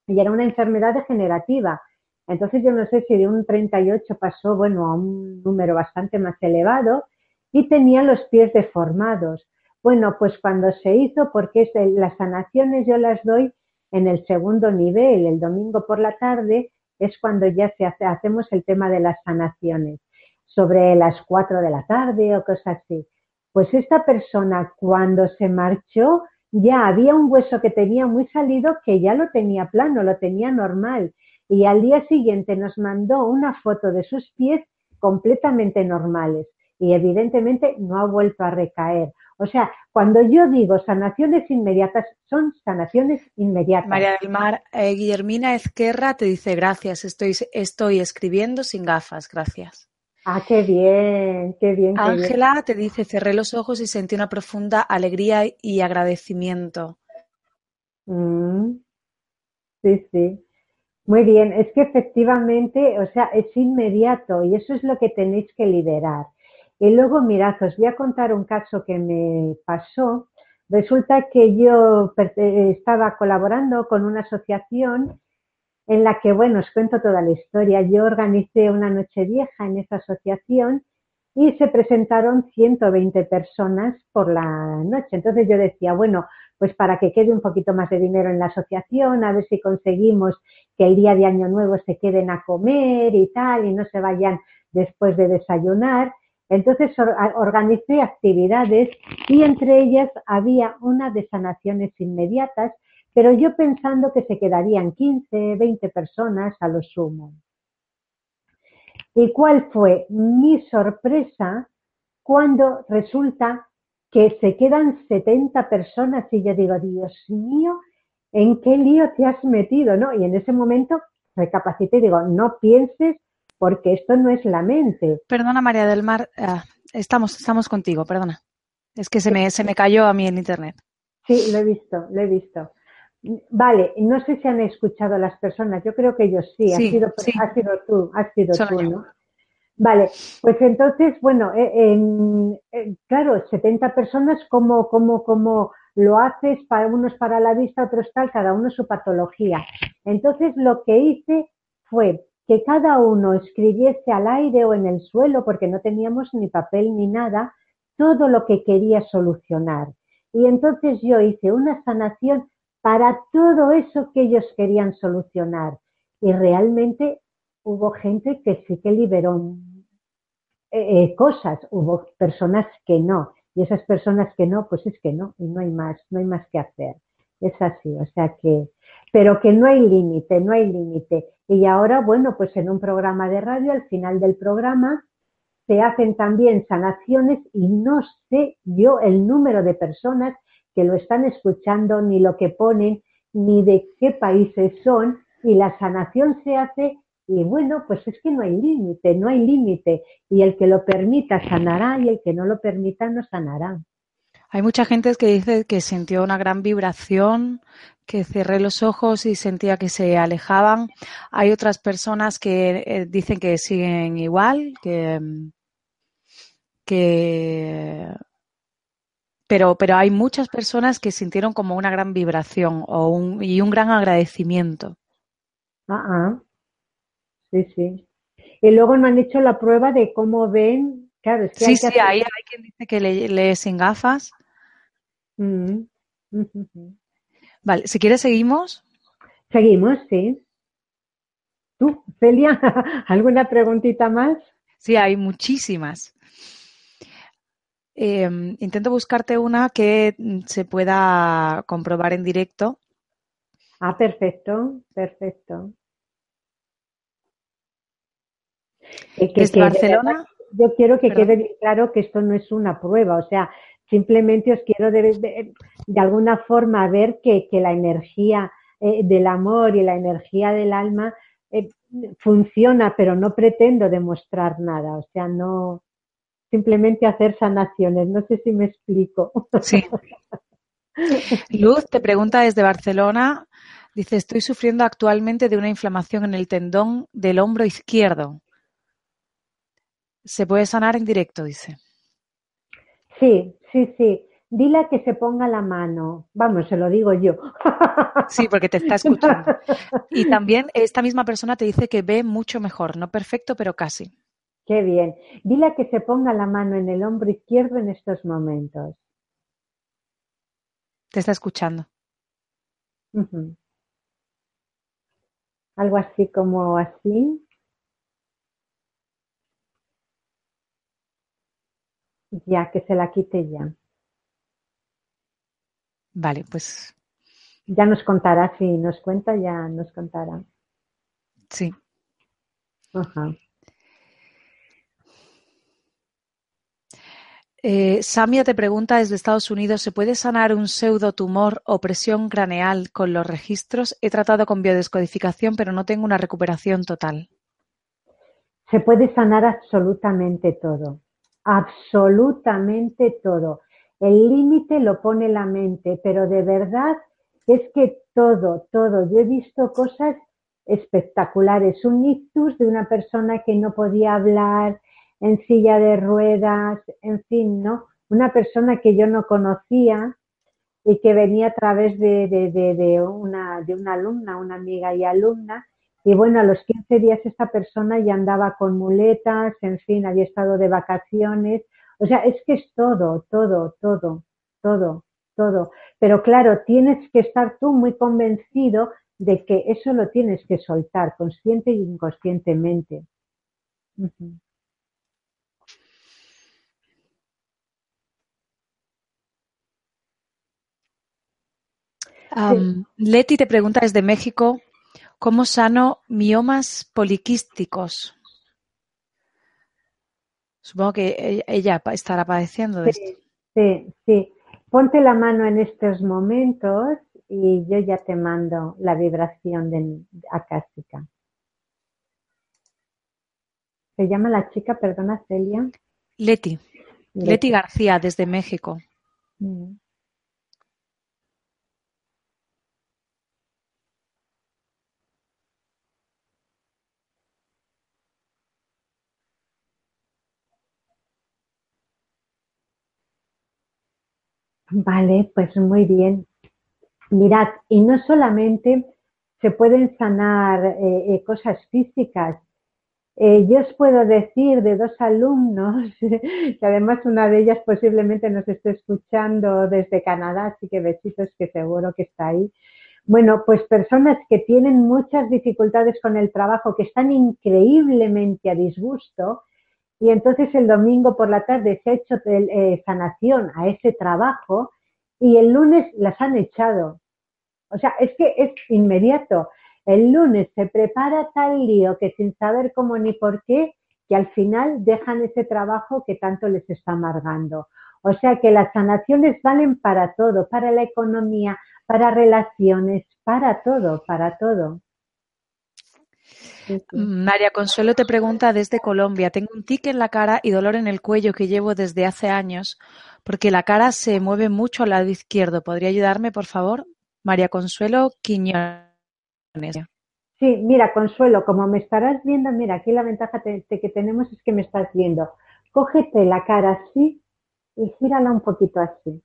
y era una enfermedad degenerativa. Entonces yo no sé si de un 38 pasó, bueno, a un número bastante más elevado y tenía los pies deformados. Bueno, pues cuando se hizo, porque las sanaciones yo las doy en el segundo nivel, el domingo por la tarde, es cuando ya se hace, hacemos el tema de las sanaciones, sobre las 4 de la tarde o cosas así. Pues esta persona cuando se marchó ya había un hueso que tenía muy salido que ya lo tenía plano, lo tenía normal. Y al día siguiente nos mandó una foto de sus pies completamente normales y evidentemente no ha vuelto a recaer. O sea, cuando yo digo sanaciones inmediatas, son sanaciones inmediatas. María del Mar, eh, Guillermina Ezquerra te dice gracias, estoy, estoy escribiendo sin gafas, gracias. Ah, qué bien, qué bien. Ángela te dice, cerré los ojos y sentí una profunda alegría y agradecimiento. Mm. sí, sí. Muy bien, es que efectivamente, o sea, es inmediato y eso es lo que tenéis que liberar. Y luego, mirad, os voy a contar un caso que me pasó. Resulta que yo estaba colaborando con una asociación en la que, bueno, os cuento toda la historia. Yo organicé una noche vieja en esa asociación y se presentaron 120 personas por la noche. Entonces yo decía, bueno, pues para que quede un poquito más de dinero en la asociación, a ver si conseguimos que el día de Año Nuevo se queden a comer y tal, y no se vayan después de desayunar. Entonces organicé actividades y entre ellas había una de sanaciones inmediatas pero yo pensando que se quedarían 15, 20 personas a lo sumo. ¿Y cuál fue mi sorpresa cuando resulta que se quedan 70 personas y yo digo, Dios mío, ¿en qué lío te has metido? ¿no? Y en ese momento recapacité y digo, no pienses porque esto no es la mente. Perdona María del Mar, ah, estamos, estamos contigo, perdona. Es que se me, se me cayó a mí el internet. Sí, lo he visto, lo he visto. Vale, no sé si han escuchado las personas, yo creo que ellos sí, ha sido, sido tú, has sido tú, ¿no? Vale, pues entonces, bueno, eh, claro, 70 personas, ¿cómo, cómo, cómo lo haces? Para unos para la vista, otros tal, cada uno su patología. Entonces, lo que hice fue que cada uno escribiese al aire o en el suelo, porque no teníamos ni papel ni nada, todo lo que quería solucionar. Y entonces yo hice una sanación para todo eso que ellos querían solucionar. Y realmente hubo gente que sí que liberó eh, eh, cosas, hubo personas que no. Y esas personas que no, pues es que no, y no hay más, no hay más que hacer. Es así, o sea que, pero que no hay límite, no hay límite. Y ahora, bueno, pues en un programa de radio, al final del programa, se hacen también sanaciones y no sé yo el número de personas que lo están escuchando, ni lo que ponen, ni de qué países son, y la sanación se hace y bueno, pues es que no hay límite, no hay límite. Y el que lo permita sanará y el que no lo permita no sanará. Hay mucha gente que dice que sintió una gran vibración, que cerré los ojos y sentía que se alejaban. Hay otras personas que eh, dicen que siguen igual, que, que pero, pero hay muchas personas que sintieron como una gran vibración o un, y un gran agradecimiento. Ah, ah, sí, sí. Y luego me han hecho la prueba de cómo ven. Claro, es que sí, sí, ahí hay quien dice que lee, sin gafas. Mm, vale, si quieres seguimos. Seguimos, sí. ¿Tú, Celia, alguna preguntita más? Sí, hay muchísimas. Em, intento buscarte una que mm, se pueda comprobar en directo. Ah, perfecto, perfecto. ¿Desde Barcelona? Yo quiero que quede bien claro que esto no es una prueba, o sea, simplemente os quiero de, alguna forma ver que, la energía eh, del amor y la energía del alma eh, funciona, pero no pretendo demostrar nada, o sea, no simplemente hacer sanaciones, no sé si me explico. Sí. Luz te pregunta desde Barcelona, dice, estoy sufriendo actualmente de una inflamación en el tendón del hombro izquierdo. Se puede sanar en directo, dice. Sí, sí, sí. Dile que se ponga la mano. Vamos, se lo digo yo. Sí, porque te está escuchando. Y también esta misma persona te dice que ve mucho mejor, no perfecto, pero casi. Qué bien. Dile que se ponga la mano en el hombro izquierdo en estos momentos. Te está escuchando. Algo así como así. Ya, que se la quite ya. Vale, pues. Ya nos contará, si nos cuenta, ya nos contará. Sí. Ajá. Eh, Samia te pregunta desde Estados Unidos, ¿se puede sanar un pseudotumor o presión craneal con los registros? He tratado con biodescodificación, pero no tengo una recuperación total. Se puede sanar absolutamente todo, absolutamente todo. El límite lo pone la mente, pero de verdad es que todo, todo. Yo he visto cosas espectaculares. Un ictus de una persona que no podía hablar, en silla de ruedas, en fin, ¿no? Una persona que yo no conocía y que venía a través de, de, una, de una alumna, una amiga y alumna, y bueno, a los 15 días esta persona ya andaba con muletas, en fin, había estado de vacaciones. O sea, es que es todo, todo, todo, todo, todo. Pero claro, tienes que estar tú muy convencido de que eso lo tienes que soltar, consciente y inconscientemente. Leti te pregunta desde México, ¿cómo sano miomas poliquísticos? Supongo que ella estará padeciendo de esto. Sí, sí. Ponte la mano en estos momentos y yo ya te mando la vibración de acástica. ¿Se llama la chica, perdona, Celia? Leti. Leti, García, desde México. Mm. Vale, pues muy bien. Mirad, y no solamente se pueden sanar eh, eh, cosas físicas. Eh, yo os puedo decir de dos alumnos, que además una de ellas posiblemente nos esté escuchando desde Canadá, así que besitos que seguro que está ahí. Bueno, pues personas que tienen muchas dificultades con el trabajo, que están increíblemente a disgusto, y entonces el domingo por la tarde se ha hecho eh, sanación a ese trabajo y el lunes las han echado. O sea, es que es inmediato. El lunes se prepara tal lío que sin saber cómo ni por qué, que al final dejan ese trabajo que tanto les está amargando. O sea que las sanaciones valen para todo, para la economía, para relaciones, para todo, para todo. María Consuelo te pregunta desde Colombia, tengo un tic en la cara y dolor en el cuello que llevo desde hace años porque la cara se mueve mucho al lado izquierdo. ¿Podría ayudarme, por favor? María Consuelo Quiñones. Sí, mira, Consuelo, como me estarás viendo, mira, aquí la ventaja que tenemos es que me estás viendo. Cógete la cara así y gírala un poquito así.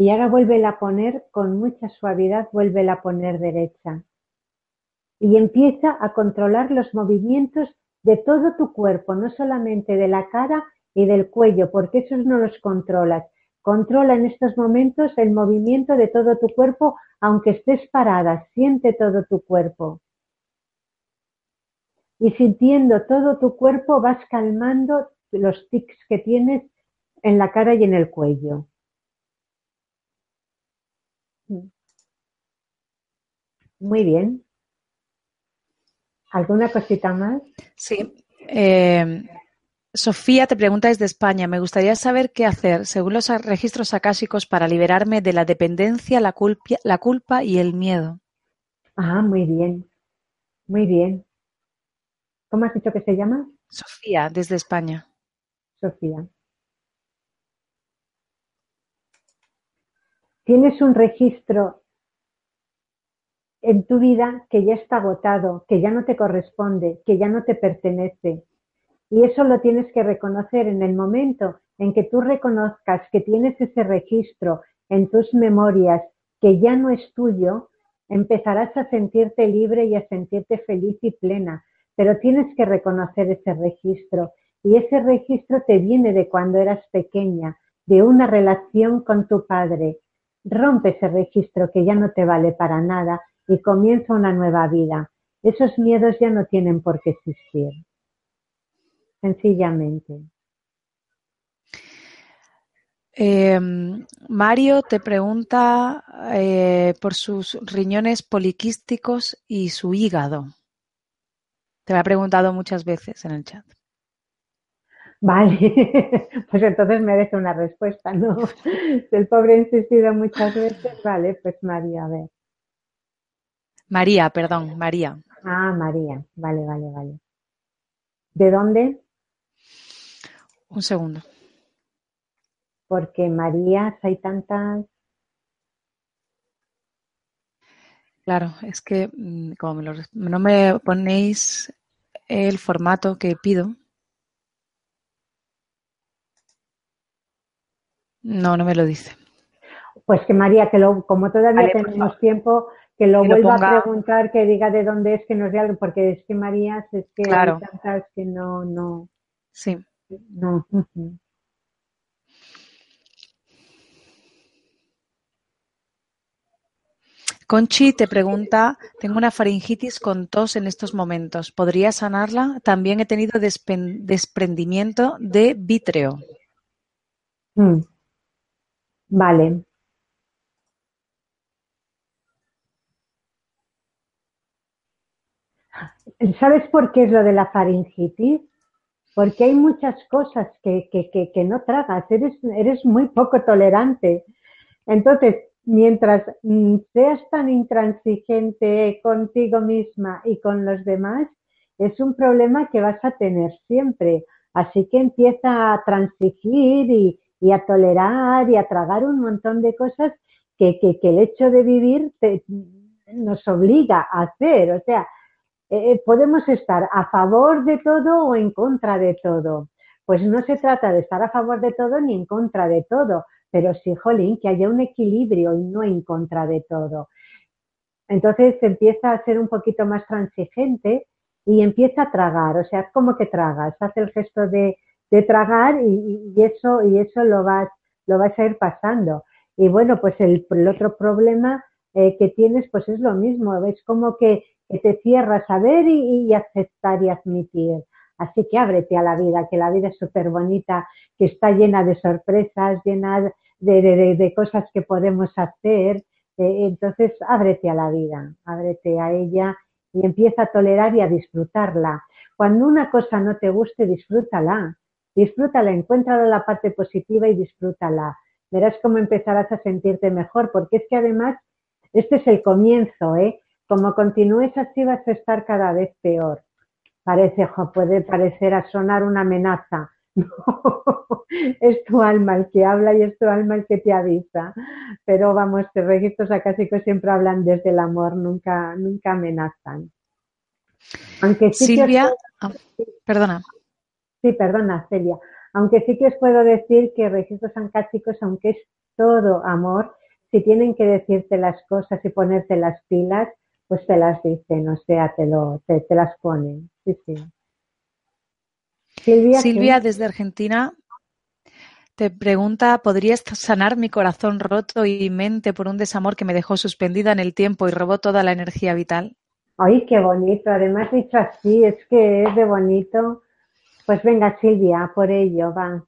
Y ahora vuelve a poner con mucha suavidad, vuelve a poner derecha. Y empieza a controlar los movimientos de todo tu cuerpo, no solamente de la cara y del cuello, porque esos no los controlas. Controla en estos momentos el movimiento de todo tu cuerpo, aunque estés parada, siente todo tu cuerpo. y sintiendo todo tu cuerpo vas calmando los tics que tienes en la cara y en el cuello. Muy bien. ¿Alguna cosita más? Sí. Eh, Sofía te pregunta desde España. Me gustaría saber qué hacer, según los registros acásicos, para liberarme de la dependencia, la culpa, la culpa y el miedo. Ah, muy bien. Muy bien. ¿Cómo has dicho que se llama? Sofía, desde España. Sofía. Tienes un registro en tu vida que ya está agotado, que ya no te corresponde, que ya no te pertenece. Y eso lo tienes que reconocer en el momento en que tú reconozcas que tienes ese registro en tus memorias que ya no es tuyo, empezarás a sentirte libre y a sentirte feliz y plena. Pero tienes que reconocer ese registro. Y ese registro te viene de cuando eras pequeña, de una relación con tu padre. Rompe ese registro que ya no te vale para nada y comienza una nueva vida. Esos miedos ya no tienen por qué existir. Sencillamente. Em, Mario te pregunta eh, por sus riñones poliquísticos y su hígado. Te lo ha preguntado muchas veces en el chat. Vale, pues entonces merece una respuesta, ¿no? el pobre ha insistido muchas veces, vale, pues María, a ver. María, perdón, María. Ah, María, vale, vale, vale. ¿De dónde? Un segundo. Porque Marías hay tantas. Claro, es que mm, como no me ponéis el formato que pido. No, no me lo dice. Pues que María, que lo, como todavía tenemos tiempo, que lo vuelva a preguntar, que diga de dónde es, que nos dé algo, porque es que María, es que claro. hay tantas que no, no. Sí. No. Conchi te pregunta, tengo una faringitis con tos en estos momentos, ¿podría sanarla? También he tenido desprendimiento de vítreo. Mm. Vale. ¿Sabes por qué es lo de la faringitis? Porque hay muchas cosas que, que, no tragas, eres, eres muy poco tolerante. Entonces, mientras mm, seas tan intransigente contigo misma y con los demás, es un problema que vas a tener siempre. Así que empieza a transigir y, y a tolerar y a tragar un montón de cosas que, que, el hecho de vivir nos obliga a hacer. O sea, eh, podemos estar a favor de todo o en contra de todo. Pues no se trata de estar a favor de todo ni en contra de todo, pero sí, jolín, que haya un equilibrio y no en contra de todo. Entonces empieza a ser un poquito más transigente y empieza a tragar, o sea, como que tragas, hace el gesto de, de tragar y, y, eso, y eso lo vas, lo vas a ir pasando. Y bueno, pues el, el otro problema eh, que tienes, pues es lo mismo, es como que te cierras a ver y, aceptar y admitir. Así que ábrete a la vida, que la vida es súper bonita, que está llena de sorpresas, llena de, cosas que podemos hacer. Eh, entonces, ábrete a la vida, ábrete a ella y empieza a tolerar y a disfrutarla. Cuando una cosa no te guste, disfrútala. Disfrútala, encuéntrala la parte positiva y disfrútala. Verás cómo empezarás a sentirte mejor, porque es que además este es el comienzo, ¿eh? Como continúes así vas a estar cada vez peor. Parece, puede parecer a sonar una amenaza. es tu alma el que habla y es tu alma el que te avisa. Pero vamos, te registros acásicos siempre hablan desde el amor, nunca, nunca amenazan. Aunque Silvia, ah, perdona. Sí, perdona, Celia. Aunque sí que os puedo decir que registros ancásticos, aunque es todo amor, si tienen que decirte las cosas y ponerte las pilas, pues te las dicen, o sea, te, lo, te, las ponen. Sí, sí. Silvia, desde Argentina te pregunta, ¿podrías sanar mi corazón roto y mente por un desamor que me dejó suspendida en el tiempo y robó toda la energía vital? Ay, qué bonito. Además, dicho así, es que es de bonito. Pues venga, Silvia, por ello, va.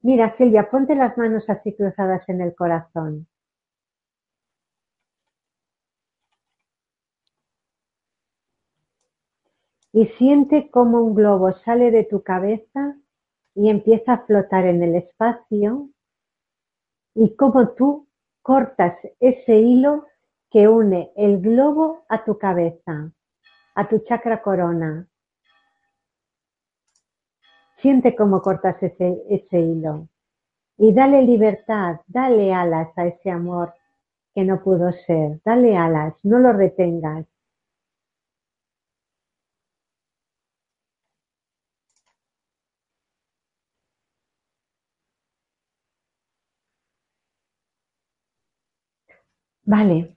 Mira, Silvia, ponte las manos así cruzadas en el corazón. Y siente cómo un globo sale de tu cabeza y empieza a flotar en el espacio y cómo tú cortas ese hilo que une el globo a tu cabeza, a tu chakra corona. Siente cómo cortas ese, ese hilo. Y dale libertad, dale alas a ese amor que no pudo ser, dale alas, no lo retengas. Vale,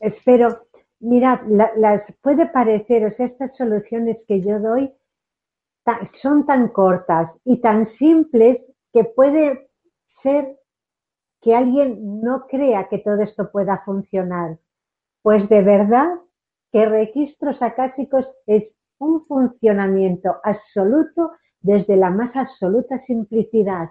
espero, mirad, las puede pareceros estas soluciones que yo doy son tan cortas y tan simples que puede ser que alguien no crea que todo esto pueda funcionar. Pues de verdad que registros acásicos es un funcionamiento absoluto desde la más absoluta simplicidad.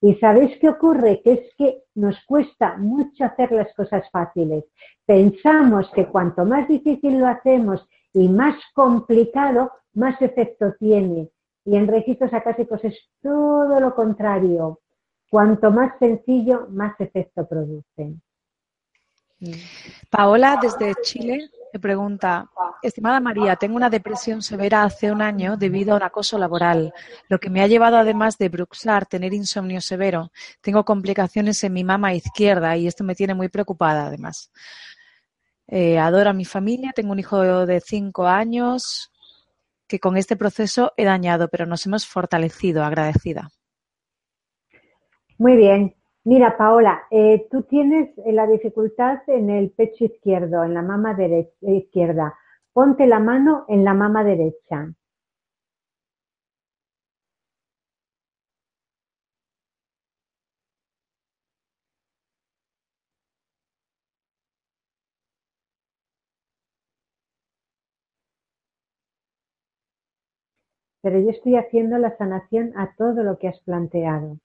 ¿Y sabéis qué ocurre? Que es que nos cuesta mucho hacer las cosas fáciles. Pensamos que cuanto más difícil lo hacemos y más complicado, más efecto tiene. Y en registros acásicos es todo lo contrario. Cuanto más sencillo, más efecto produce. Paola, desde Chile, me pregunta, estimada María, tengo una depresión severa hace un año debido a un acoso laboral, lo que me ha llevado además de bruxar, tener insomnio severo. Tengo complicaciones en mi mama izquierda y esto me tiene muy preocupada además. Eh, adoro a mi familia, tengo un hijo de cinco años que con este proceso he dañado, pero nos hemos fortalecido, agradecida. Muy bien, Mira, Paola, eh, tú tienes eh, la dificultad en el pecho izquierdo, en la mama izquierda. Ponte la mano en la mama derecha. Pero yo estoy haciendo la sanación a todo lo que has planteado.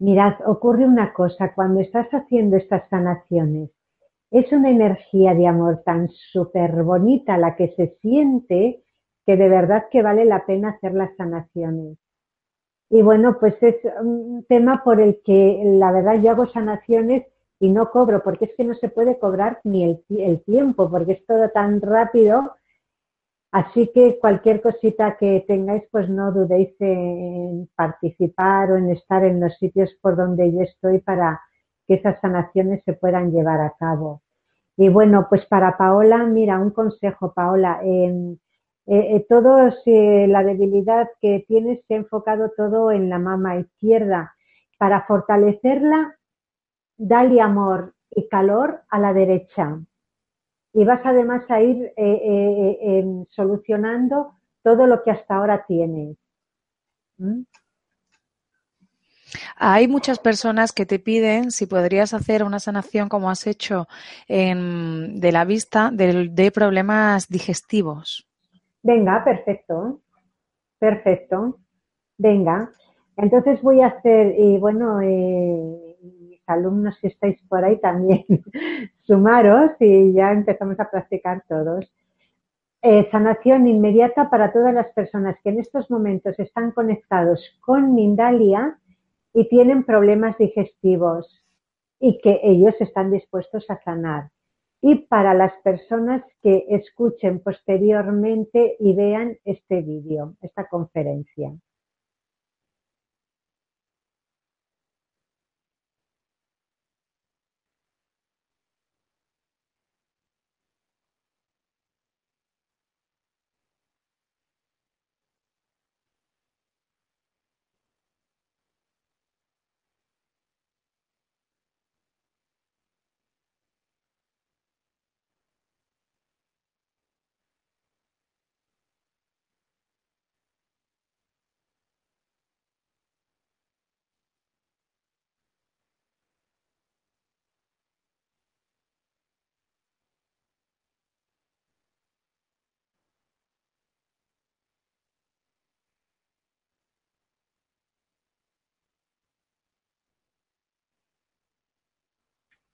Mirad, ocurre una cosa, cuando estás haciendo estas sanaciones, es una energía de amor tan súper bonita la que se siente que de verdad que vale la pena hacer las sanaciones. Y bueno, pues es un tema por el que la verdad yo hago sanaciones y no cobro, porque es que no se puede cobrar ni el, el tiempo, porque es todo tan rápido Así que cualquier cosita que tengáis, pues no dudéis en participar o en estar en los sitios por donde yo estoy para que esas sanaciones se puedan llevar a cabo. Y bueno, pues para Paola, mira, un consejo, Paola. Eh, eh, todo eh, la debilidad que tienes se ha enfocado todo en la mama izquierda. Para fortalecerla, dale amor y calor a la derecha y vas además a ir eh, eh, solucionando todo lo que hasta ahora tienes. ¿Mm? Hay muchas personas que te piden si podrías hacer una sanación como has hecho de la vista de, problemas digestivos. Venga, perfecto. Perfecto. Venga. Entonces voy a hacer, y bueno, alumnos que estáis por ahí también, sumaros y ya empezamos a practicar todos. Eh, sanación inmediata para todas las personas que en estos momentos están conectados con Mindalia y tienen problemas digestivos y que ellos están dispuestos a sanar. Y para las personas que escuchen posteriormente y vean este vídeo, esta conferencia.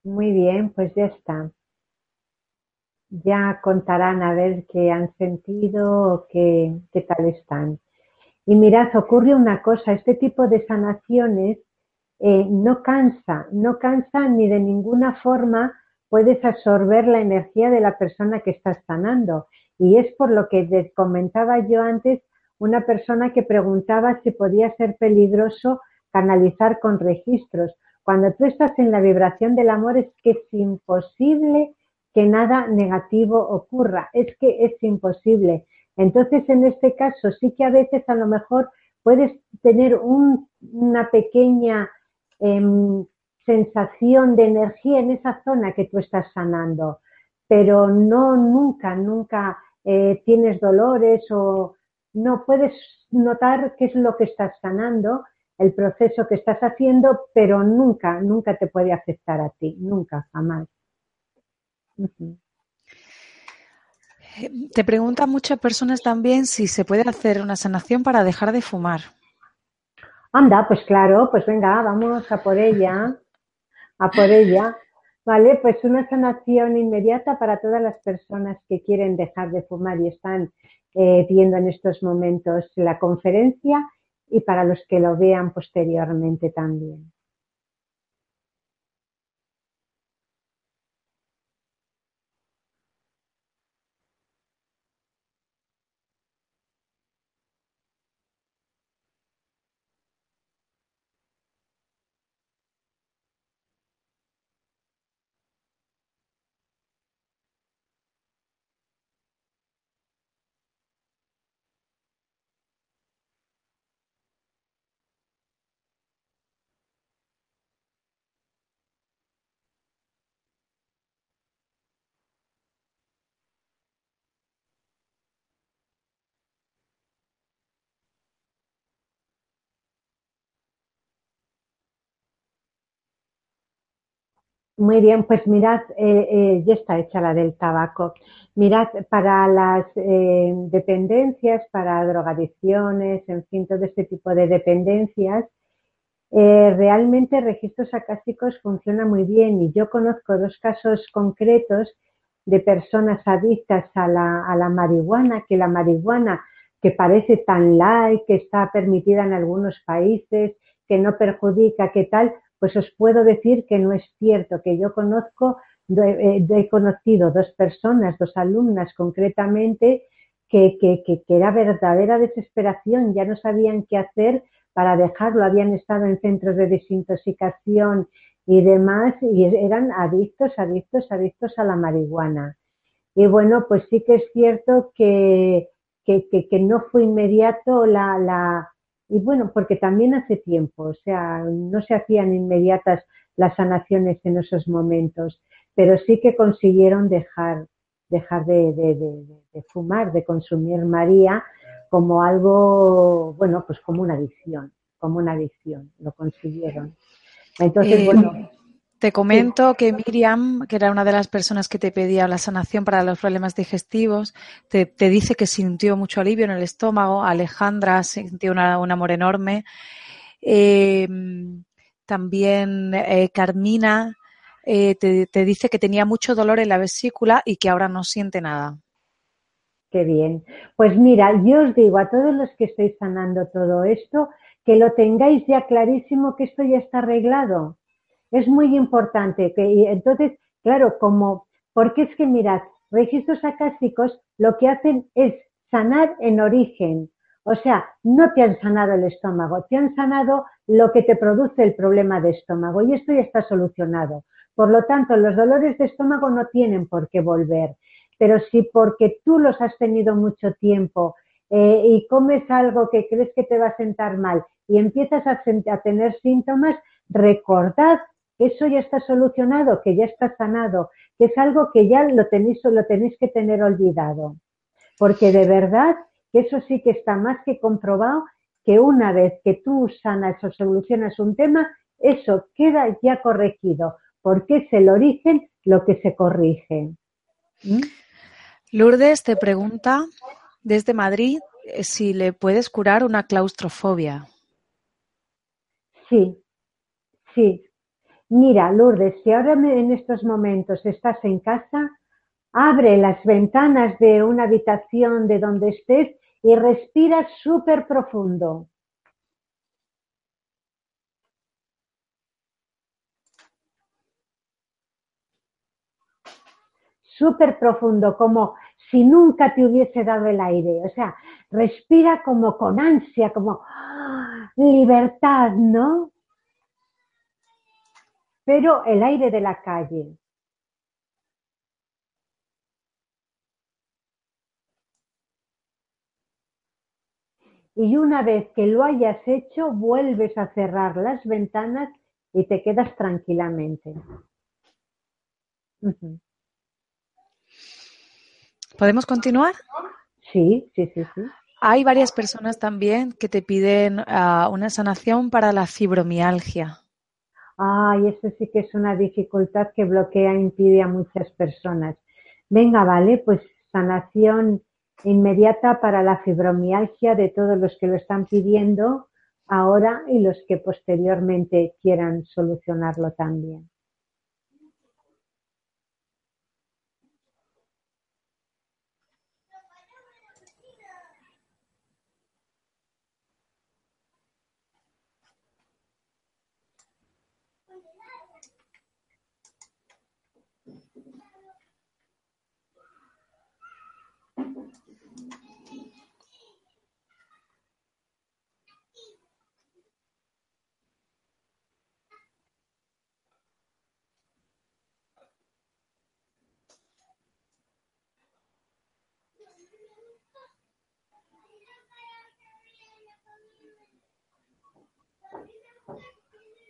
Muy bien, pues ya está. Ya contarán a ver qué han sentido o qué, qué tal están. Y mirad, ocurre una cosa, este tipo de sanaciones eh, no cansa, no cansa ni de ninguna forma puedes absorber la energía de la persona que estás sanando. Y es por lo que les comentaba yo antes, una persona que preguntaba si podía ser peligroso canalizar con registros. Cuando tú estás en la vibración del amor es que es imposible que nada negativo ocurra, es que es imposible. Entonces, en este caso, sí que a veces a lo mejor puedes tener una pequeña em, sensación de energía en esa zona que tú estás sanando, pero no nunca, nunca eh, tienes dolores o no puedes notar qué es lo que estás sanando el proceso que estás haciendo, pero nunca, nunca te puede afectar a ti, nunca, jamás. Te preguntan muchas personas también si se puede hacer una sanación para dejar de fumar. Anda, pues claro, pues venga, vamos a por ella, a por ella. Vale, pues una sanación inmediata para todas las personas que quieren dejar de fumar y están eh, viendo en estos momentos la conferencia y para los que lo vean posteriormente también. Muy bien, pues mirad, eh, eh, ya está hecha la del tabaco. Mirad, para las eh, dependencias, para drogadicciones, en fin, todo este tipo de dependencias, realmente registros acásticos funciona muy bien y yo conozco dos casos concretos de personas adictas a la, a la marihuana, que la marihuana que parece tan light, que está permitida en algunos países, que no perjudica, que tal, pues os puedo decir que no es cierto, que yo conozco, eh, he conocido dos personas, dos alumnas concretamente, que, que, que, era verdadera desesperación, ya no sabían qué hacer para dejarlo, habían estado en centros de desintoxicación y demás, y eran adictos, adictos, adictos a la marihuana. Y bueno, pues sí que es cierto que, que, que no fue inmediato la, la, y bueno, porque también hace tiempo, o sea, no se hacían inmediatas las sanaciones en esos momentos, pero sí que consiguieron dejar, dejar de, de, fumar, de consumir María como algo, bueno, pues como una adicción, como una adicción, lo consiguieron. Entonces, eh, bueno, te comento que Miriam, que era una de las personas que te pedía la sanación para los problemas digestivos, te, dice que sintió mucho alivio en el estómago. Alejandra sintió un amor enorme. Eh, también eh, Carmina eh, te, te dice que tenía mucho dolor en la vesícula y que ahora no siente nada. Qué bien. Pues mira, yo os digo a todos los que estáis sanando todo esto, que lo tengáis ya clarísimo que esto ya está arreglado es muy importante. Que, entonces, claro, como, porque es que mirad, registros acásticos lo que hacen es sanar en origen. O sea, no te han sanado el estómago, te han sanado lo que te produce el problema de estómago y esto ya está solucionado. Por lo tanto, los dolores de estómago no tienen por qué volver. Pero si porque tú los has tenido mucho tiempo eh, y comes algo que crees que te va a sentar mal y empiezas a tener síntomas, recordad eso ya está solucionado, que ya está sanado, que es algo que ya lo tenéis, lo tenéis que tener olvidado. Porque de verdad que eso sí que está más que comprobado que una vez que tú sanas o solucionas un tema, eso queda ya corregido, porque es el origen lo que se corrige. ¿Mm? Lourdes te pregunta desde Madrid eh, si le puedes curar una claustrofobia. Sí, sí, Mira, Lourdes, si ahora en estos momentos estás en casa, abre las ventanas de una habitación de donde estés y respira súper profundo. Súper profundo, como si nunca te hubiese dado el aire. O sea, respira como con ansia, como ¡ah! libertad, ¿no? Pero el aire de la calle. Y una vez que lo hayas hecho, vuelves a cerrar las ventanas y te quedas tranquilamente. ¿Podemos continuar? Sí, sí, sí, sí. Hay varias personas también que te piden ah, una sanación para la fibromialgia. Ay, eso sí que es una dificultad que bloquea impide a muchas personas. Venga, vale, pues sanación inmediata para la fibromialgia de todos los que lo están pidiendo ahora y los que posteriormente quieran solucionarlo también.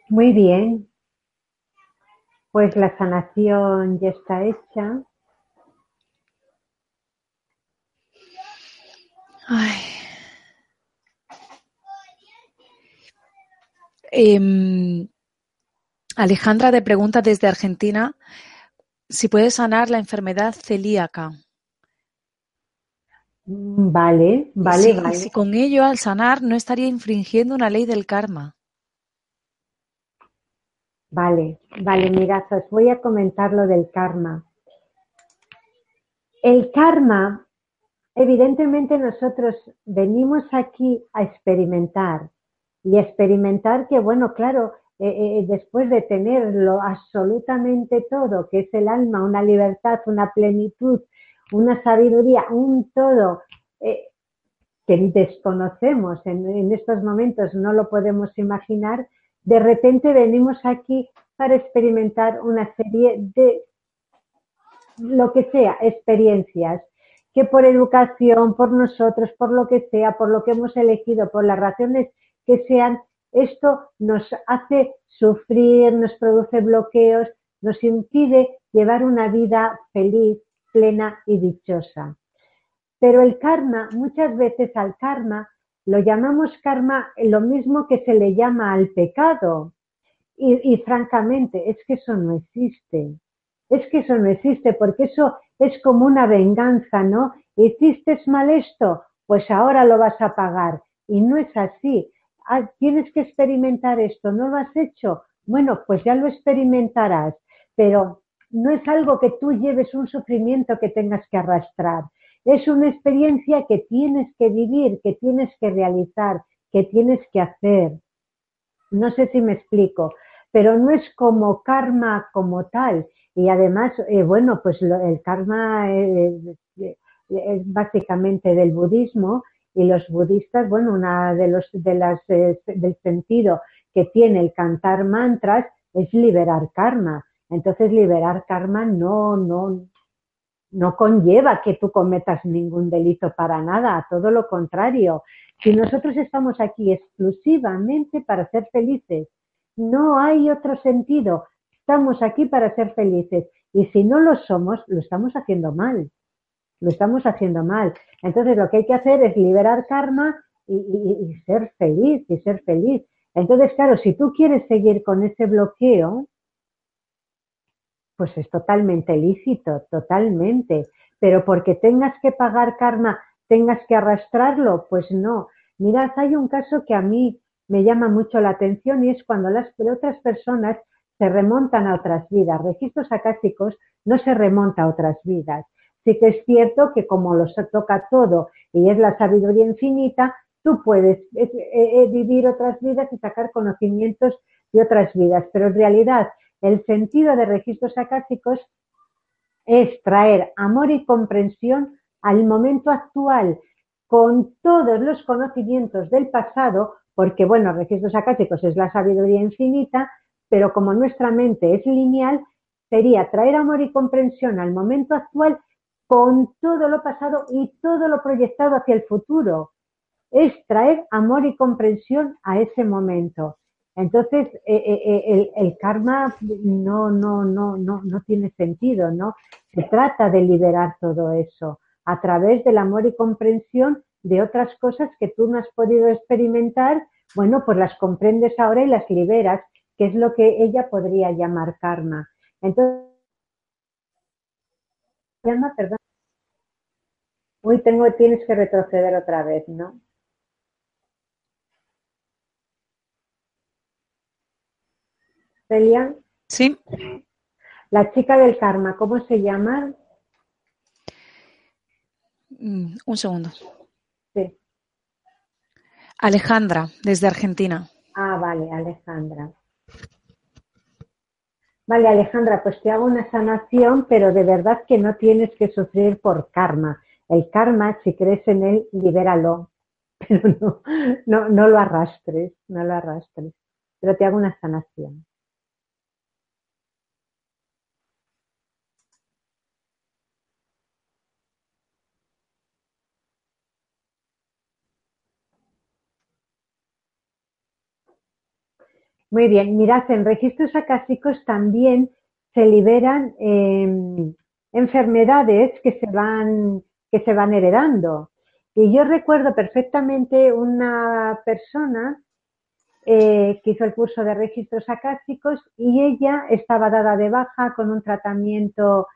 Muy bien. Pues la sanación ya está hecha. Em, Alejandra te pregunta desde Argentina si puede sanar la enfermedad celíaca. Mm, vale, vale, vale. si con ello al sanar no estaría infringiendo una ley del karma. Vale, vale, mirad, os voy a comentar lo del karma. El karma, evidentemente nosotros venimos aquí a experimentar y experimentar que, bueno, claro, eh, eh, después de tenerlo absolutamente todo, que es el alma, una libertad, una plenitud, una sabiduría, un todo eh, que desconocemos en, en estos momentos, no lo podemos imaginar, de repente venimos aquí para experimentar una serie de lo que sea, experiencias, que por educación, por nosotros, por lo que sea, por lo que hemos elegido, por las razones que sean, esto nos hace sufrir, nos produce bloqueos, nos impide llevar una vida feliz, plena y dichosa. Pero el karma, muchas veces al karma lo llamamos karma lo mismo que se le llama al pecado. Y, francamente, es que eso no existe. Es que eso no existe porque eso es como una venganza, ¿no? Hiciste mal esto, pues ahora lo vas a pagar. Y no es así. Ah, tienes que experimentar esto, ¿no lo has hecho? Bueno, pues ya lo experimentarás, pero no es algo que tú lleves un sufrimiento que tengas que arrastrar. Es una experiencia que tienes que vivir, que tienes que realizar, que tienes que hacer. No sé si me explico, pero no es como karma como tal. Y además, eh, bueno, pues el karma es, básicamente del budismo y los budistas, bueno, una de los de las eh, del sentido que tiene el cantar mantras es liberar karma. Entonces, liberar karma no, no, no conlleva que tú cometas ningún delito para nada, todo lo contrario. Si nosotros estamos aquí exclusivamente para ser felices, no hay otro sentido. Estamos aquí para ser felices y si no lo somos, lo estamos haciendo mal. Lo estamos haciendo mal. Entonces lo que hay que hacer es liberar karma y, y ser feliz y ser feliz. Entonces, claro, si tú quieres seguir con ese bloqueo, pues es totalmente lícito, totalmente. Pero porque tengas que pagar karma, tengas que arrastrarlo, pues no. Mirad, hay un caso que a mí me llama mucho la atención y es cuando las otras personas se remontan a otras vidas. Registros acásicos no se remonta a otras vidas. Sí que es cierto que como los toca todo y es la sabiduría infinita, tú puedes eh, eh, vivir otras vidas y sacar conocimientos de otras vidas. Pero en realidad el sentido de registros acásicos es traer amor y comprensión al momento actual con todos los conocimientos del pasado, porque bueno, registros acásicos es la sabiduría infinita, pero como nuestra mente es lineal, sería traer amor y comprensión al momento actual con todo lo pasado y todo lo proyectado hacia el futuro. Es traer amor y comprensión a ese momento. Entonces, eh, eh, eh, el, karma no, no, no, no, no tiene sentido, ¿no? Se trata de liberar todo eso a través del amor y comprensión de otras cosas que tú no has podido experimentar, bueno, pues las comprendes ahora y las liberas, que es lo que ella podría llamar karma. Entonces, perdón. Uy, tengo, tienes que retroceder otra vez, ¿no? Celia. Sí. La chica del karma, ¿cómo se llama? Mm, un segundo. Sí. Alejandra, desde Argentina. Ah, vale, Alejandra. Vale, Alejandra, pues te hago una sanación, pero de verdad que no tienes que sufrir por karma. El karma, si crees en él, libéralo, pero no, no, no lo arrastres, no lo arrastres. Pero te hago una sanación. Muy bien, mirad, en registros acásicos también se liberan em, enfermedades que se van que se van heredando. Y yo recuerdo perfectamente una persona eh, que hizo el curso de registros acásicos y ella estaba dada de baja con un tratamiento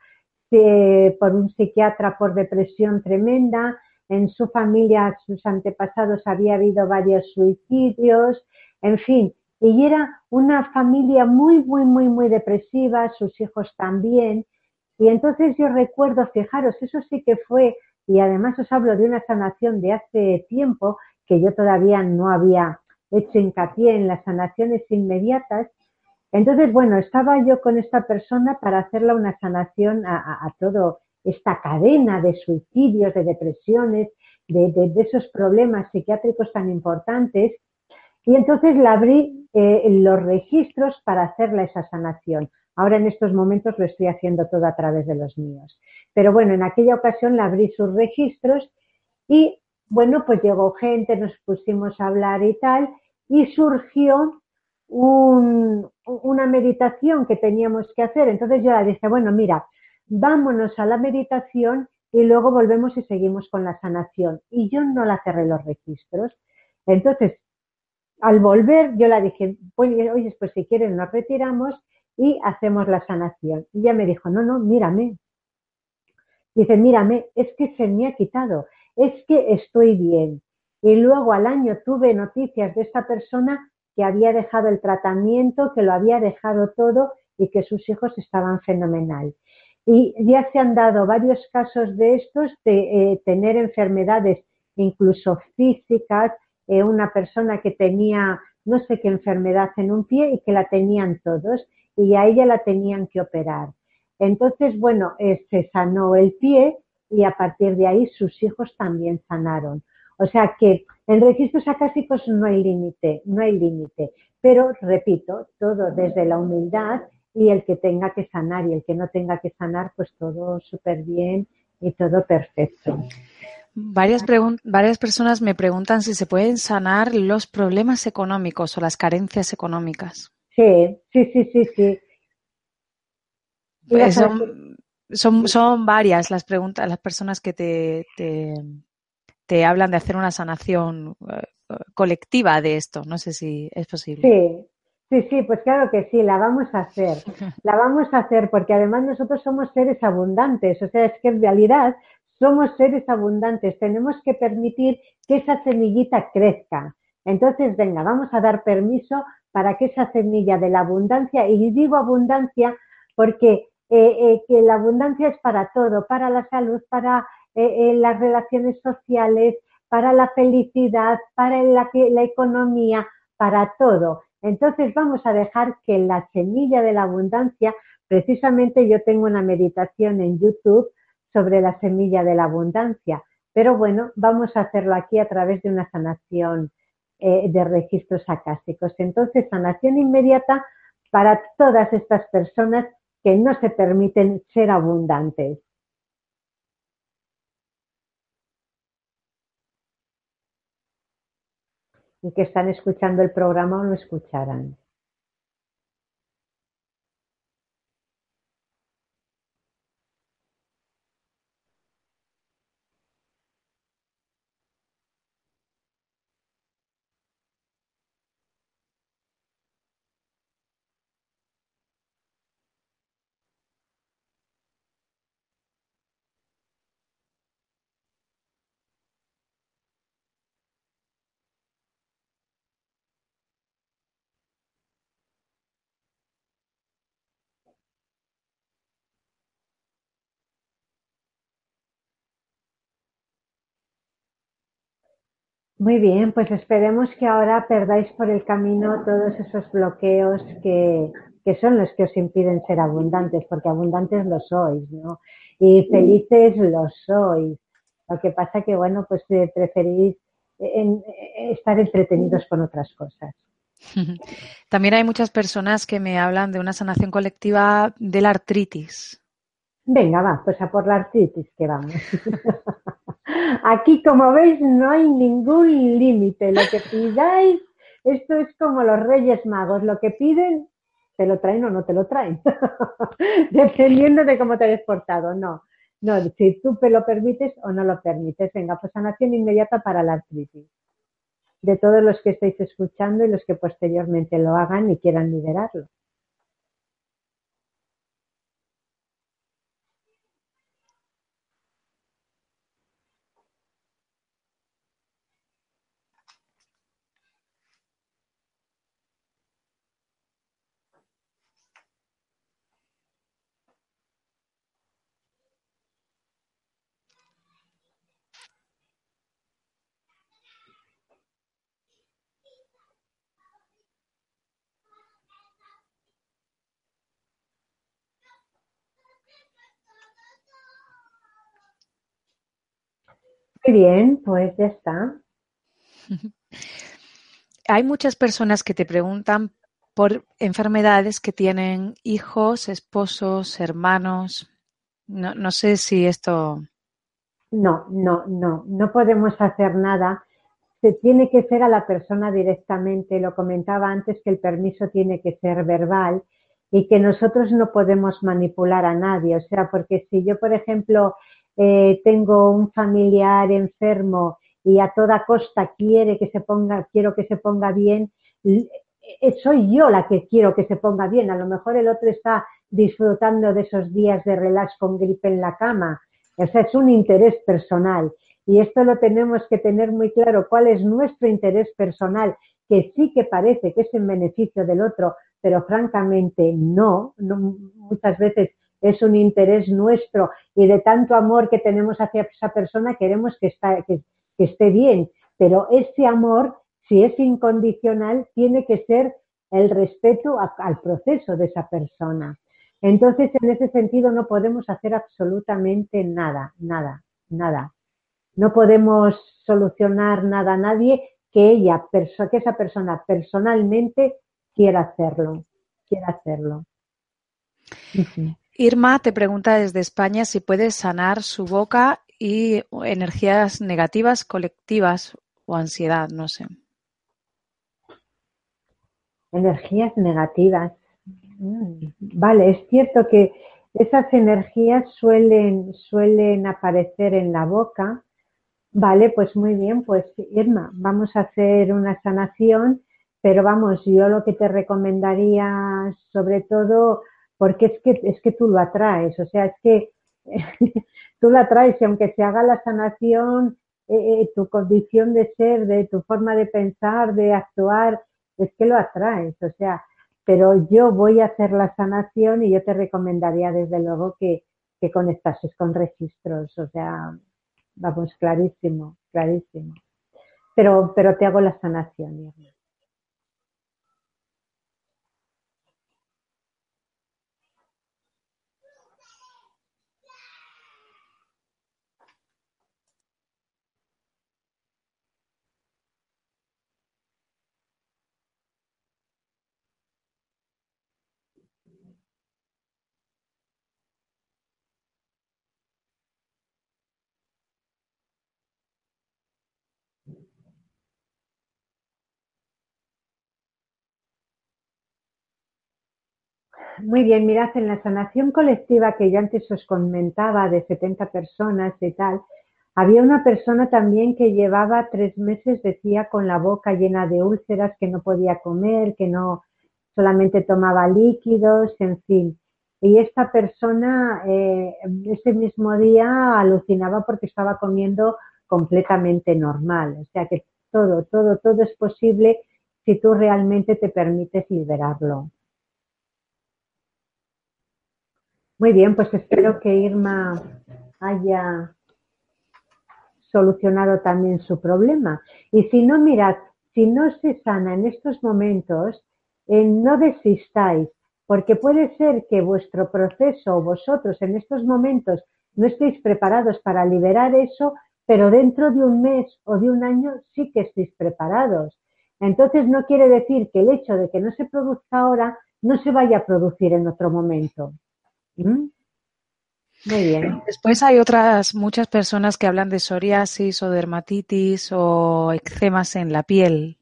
eh, por un psiquiatra por depresión tremenda. En su familia, sus antepasados, había habido varios suicidios. En fin, y era una familia muy, muy, muy, muy depresiva, sus hijos también. Y entonces yo recuerdo, fijaros, eso sí que fue, y además os hablo de una sanación de hace tiempo, que yo todavía no había hecho hincapié en las sanaciones inmediatas. Entonces, bueno, estaba yo con esta persona para hacerle una sanación a, a, toda esta cadena de suicidios, de depresiones, de, de, de esos problemas psiquiátricos tan importantes y entonces le abrí eh, los registros para hacerle esa sanación. Ahora en estos momentos lo estoy haciendo todo a través de los míos. Pero bueno, en aquella ocasión le abrí sus registros y bueno, pues llegó gente, nos pusimos a hablar y tal, y surgió un, una meditación que teníamos que hacer. Entonces yo le dije, bueno, mira, vámonos a la meditación y luego volvemos y seguimos con la sanación. Y yo no la cerré los registros. Entonces, al volver yo la dije, oye, pues si quieren nos retiramos y hacemos la sanación. Y ella me dijo, no, no, mírame. Dice, mírame, es que se me ha quitado, es que estoy bien. Y luego al año tuve noticias de esta persona que había dejado el tratamiento, que lo había dejado todo y que sus hijos estaban fenomenal. Y ya se han dado varios casos de estos, de eh, tener enfermedades incluso físicas, eh, una persona que tenía no sé qué enfermedad en un pie y que la tenían todos y a ella la tenían que operar. Entonces, bueno, eh, se sanó el pie y a partir de ahí sus hijos también sanaron. O sea que en registros acásicos no hay límite, no hay límite. Pero, repito, todo desde la humildad y el que tenga que sanar y el que no tenga que sanar, pues todo súper bien y todo perfecto. Varias, varias personas me preguntan si se pueden sanar los problemas económicos o las carencias económicas. Sí, sí, sí, sí, sí. Pues son, son, son, varias las preguntas, las personas que te, te, te hablan de hacer una sanación uh, colectiva de esto. No sé si es posible. Sí, Sí, sí, pues claro que sí, la vamos a hacer. La vamos a hacer porque además nosotros somos seres abundantes. O sea, es que en realidad somos seres abundantes, tenemos que permitir que esa semillita crezca. Entonces, venga, vamos a dar permiso para que esa semilla de la abundancia, y digo abundancia porque eh, eh, que la abundancia es para todo, para la salud, para eh, las relaciones sociales, para la felicidad, para la, la economía, para todo. Entonces vamos a dejar que la semilla de la abundancia, precisamente yo tengo una meditación en YouTube sobre la semilla de la abundancia, pero bueno, vamos a hacerlo aquí a través de una sanación de registros acásicos. Entonces, sanación inmediata para todas estas personas que no se permiten ser abundantes. Y que están escuchando el programa o no escucharán. Muy bien, pues esperemos que ahora perdáis por el camino todos esos bloqueos que, son los que os impiden ser abundantes, porque abundantes lo sois, ¿no? Y felices lo sois. Lo que pasa que, bueno, pues eh, preferís estar entretenidos con otras cosas. También hay muchas personas que me hablan de una sanación colectiva de la artritis. Venga, va, pues a por la artritis que vamos. Aquí, como veis, no hay ningún límite. Lo que pidáis, esto es como los Reyes Magos. Lo que piden, te lo traen o no te lo traen. Dependiendo de cómo te hayas portado. No, no, si tú te lo permites o no lo permites. Venga, pues sanación inmediata para la artritis. De todos los que estáis escuchando y los que posteriormente lo hagan y quieran liberarlo. Muy bien, pues ya está. Hay muchas personas que te preguntan por enfermedades que tienen hijos, esposos, hermanos. No, no sé si esto. No, no, no, no podemos hacer nada. Se tiene que ser a la persona directamente. Lo comentaba antes que el permiso tiene que ser verbal y que nosotros no podemos manipular a nadie. O sea, porque si yo, por ejemplo, eh, tengo un familiar enfermo y a toda costa quiere que se ponga, quiero que se ponga bien, eh, soy yo la que quiero que se ponga bien. A lo mejor el otro está disfrutando de esos días de relax con gripe en la cama. O sea, es un interés personal. Y esto lo tenemos que tener muy claro, cuál es nuestro interés personal, que sí que parece que es en beneficio del otro, pero francamente no, no muchas veces es un interés nuestro y de tanto amor que tenemos hacia esa persona queremos que, que, esté bien. Pero ese amor, si es incondicional, tiene que ser el respeto al proceso de esa persona. Entonces, en ese sentido, no podemos hacer absolutamente nada, nada, nada. No podemos solucionar nada a nadie que ella, que esa persona personalmente quiera hacerlo, quiera hacerlo. Irma te pregunta desde España si puedes sanar su boca y energías negativas colectivas o ansiedad, no sé. Energías negativas. Vale, es cierto que esas energías suelen, suelen aparecer en la boca. Vale, pues muy bien, pues Irma, vamos a hacer una sanación, pero vamos, yo lo que te recomendaría sobre todo porque es que, es que tú lo atraes, o sea, es que tú lo atraes y aunque se haga la sanación, eh, eh, tu condición de ser, de tu forma de pensar, de actuar, es que lo atraes, o sea, pero yo voy a hacer la sanación y yo te recomendaría desde luego que, que conectases con registros, o sea, vamos, clarísimo, clarísimo. Pero, pero te hago la sanación, Irma. Muy bien, mirad, en la sanación colectiva que yo antes os comentaba de 70 personas y tal, había una persona también que llevaba tres meses, decía, con la boca llena de úlceras, que no podía comer, que no solamente tomaba líquidos, en fin. Y esta persona eh, ese mismo día alucinaba porque estaba comiendo completamente normal. O sea que todo, todo, todo es posible si tú realmente te permites liberarlo. Muy bien, pues espero que Irma haya solucionado también su problema. Y si no, mirad, si no se sana en estos momentos, eh, no desistáis, porque puede ser que vuestro proceso o vosotros en estos momentos no estéis preparados para liberar eso, pero dentro de un mes o de un año sí que estéis preparados. Entonces no quiere decir que el hecho de que no se produzca ahora no se vaya a producir en otro momento. ¿Mm? Muy bien. Después hay otras muchas personas que hablan de psoriasis o dermatitis o eczemas en la piel.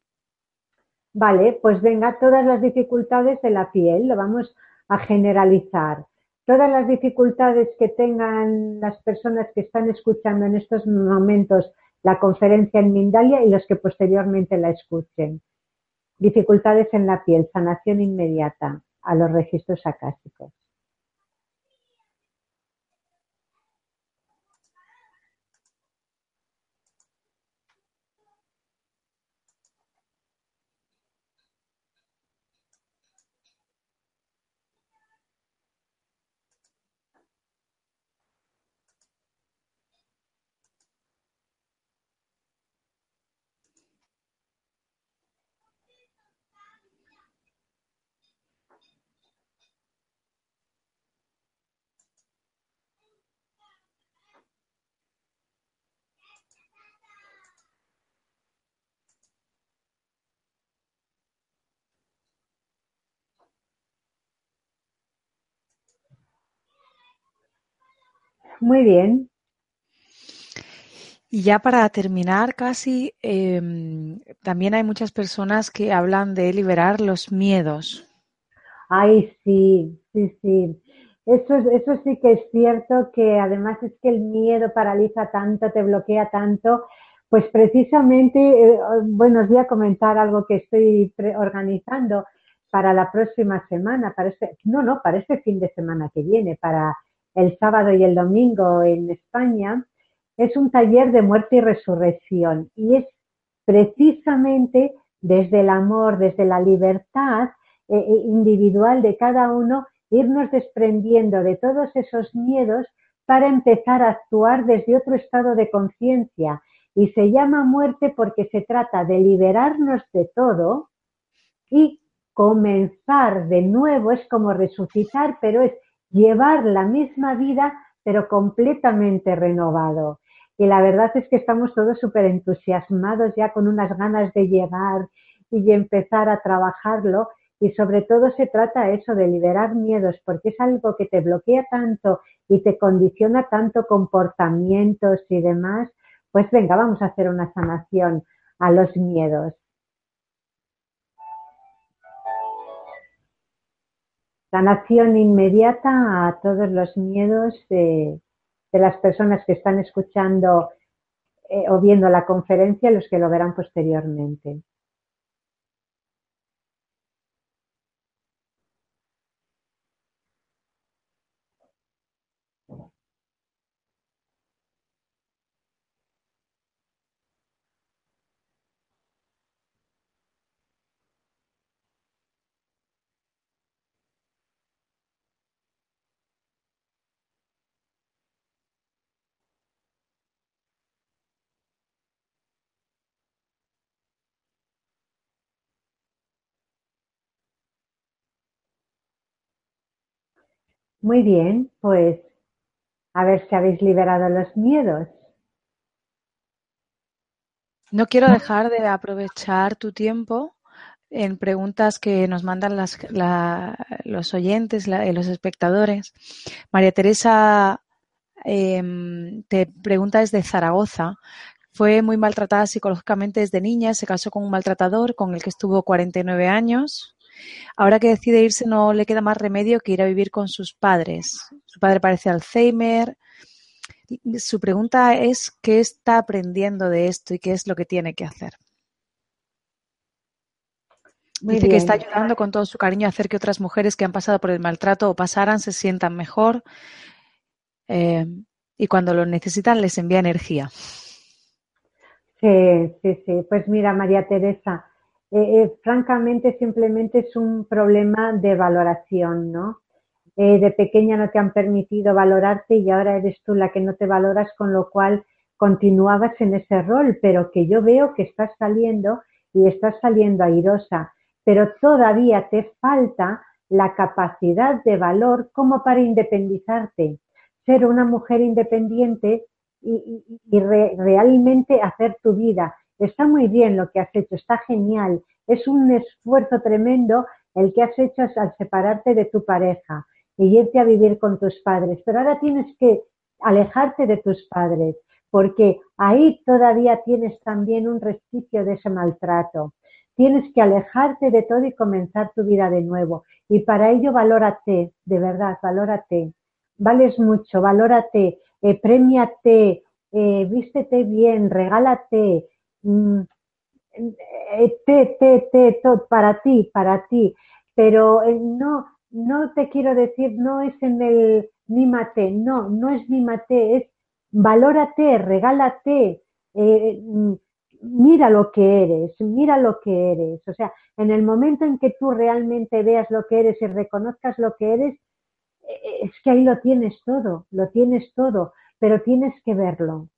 Vale, pues venga, todas las dificultades de la piel, lo vamos a generalizar. Todas las dificultades que tengan las personas que están escuchando en estos momentos la conferencia en Mindalia y los que posteriormente la escuchen. Dificultades en la piel, sanación inmediata a los registros acásicos. Muy bien. Y ya para terminar casi, em, también hay muchas personas que hablan de liberar los miedos. Ay, sí, sí, sí. Eso, eso sí que es cierto, que además es que el miedo paraliza tanto, te bloquea tanto. Pues precisamente, eh, bueno, os voy a comentar algo que estoy organizando para la próxima semana, para este, no, no, para este fin de semana que viene, para el sábado y el domingo en España, es un taller de muerte y resurrección y es precisamente desde el amor, desde la libertad eh, eh, individual de cada uno, irnos desprendiendo de todos esos miedos para empezar a actuar desde otro estado de conciencia. Y se llama muerte porque se trata de liberarnos de todo y comenzar de nuevo, es como resucitar, pero es llevar la misma vida, pero completamente renovado. Y la verdad es que estamos todos súper entusiasmados ya con unas ganas de llegar y empezar a trabajarlo. Y sobre todo se trata eso de liberar miedos, porque es algo que te bloquea tanto y te condiciona tanto comportamientos y demás. Pues venga, vamos a hacer una sanación a los miedos. Sanación inmediata a todos los miedos de, las personas que están escuchando eh, o viendo la conferencia los que lo verán posteriormente. Muy bien, pues a ver si habéis liberado los miedos. No quiero dejar de aprovechar tu tiempo en preguntas que nos mandan los oyentes, los espectadores. María Teresa em, te pregunta desde Zaragoza. Fue muy maltratada psicológicamente desde niña, se casó con un maltratador con el que estuvo 49 años. Ahora que decide irse no le queda más remedio que ir a vivir con sus padres. Su padre parece Alzheimer. Su pregunta es qué está aprendiendo de esto y qué es lo que tiene que hacer. Dice que está ayudando con todo su cariño a hacer que otras mujeres que han pasado por el maltrato o pasaran se sientan mejor eh, y cuando lo necesitan les envía energía. Sí, sí, sí. Pues mira, María Teresa, eh, eh, francamente simplemente es un problema de valoración, ¿no? de pequeña no te han permitido valorarte y ahora eres tú la que no te valoras, con lo cual continuabas en ese rol, pero que yo veo que estás saliendo y estás saliendo airosa pero todavía te falta la capacidad de valor como para independizarte, ser una mujer independiente y, realmente hacer tu vida. Está muy bien lo que has hecho, está genial, es un esfuerzo tremendo el que has hecho al separarte de tu pareja y irte a vivir con tus padres, pero ahora tienes que alejarte de tus padres, porque ahí todavía tienes también un resquicio de ese maltrato. Tienes que alejarte de todo y comenzar tu vida de nuevo. Y para ello valórate, de verdad, valórate. Vales mucho, valórate, eh, premiate, eh, vístete bien, regálate, te, te, te, todo, para ti, para ti. Pero eh, no, no te quiero decir, no es en el mímate, no, no es mímate, es valórate, regálate, eh, mm, mira lo que eres, mira lo que eres. O sea, en el momento en que tú realmente veas lo que eres y reconozcas lo que eres, eh, eh, es que ahí lo tienes todo, lo tienes todo, pero tienes que verlo.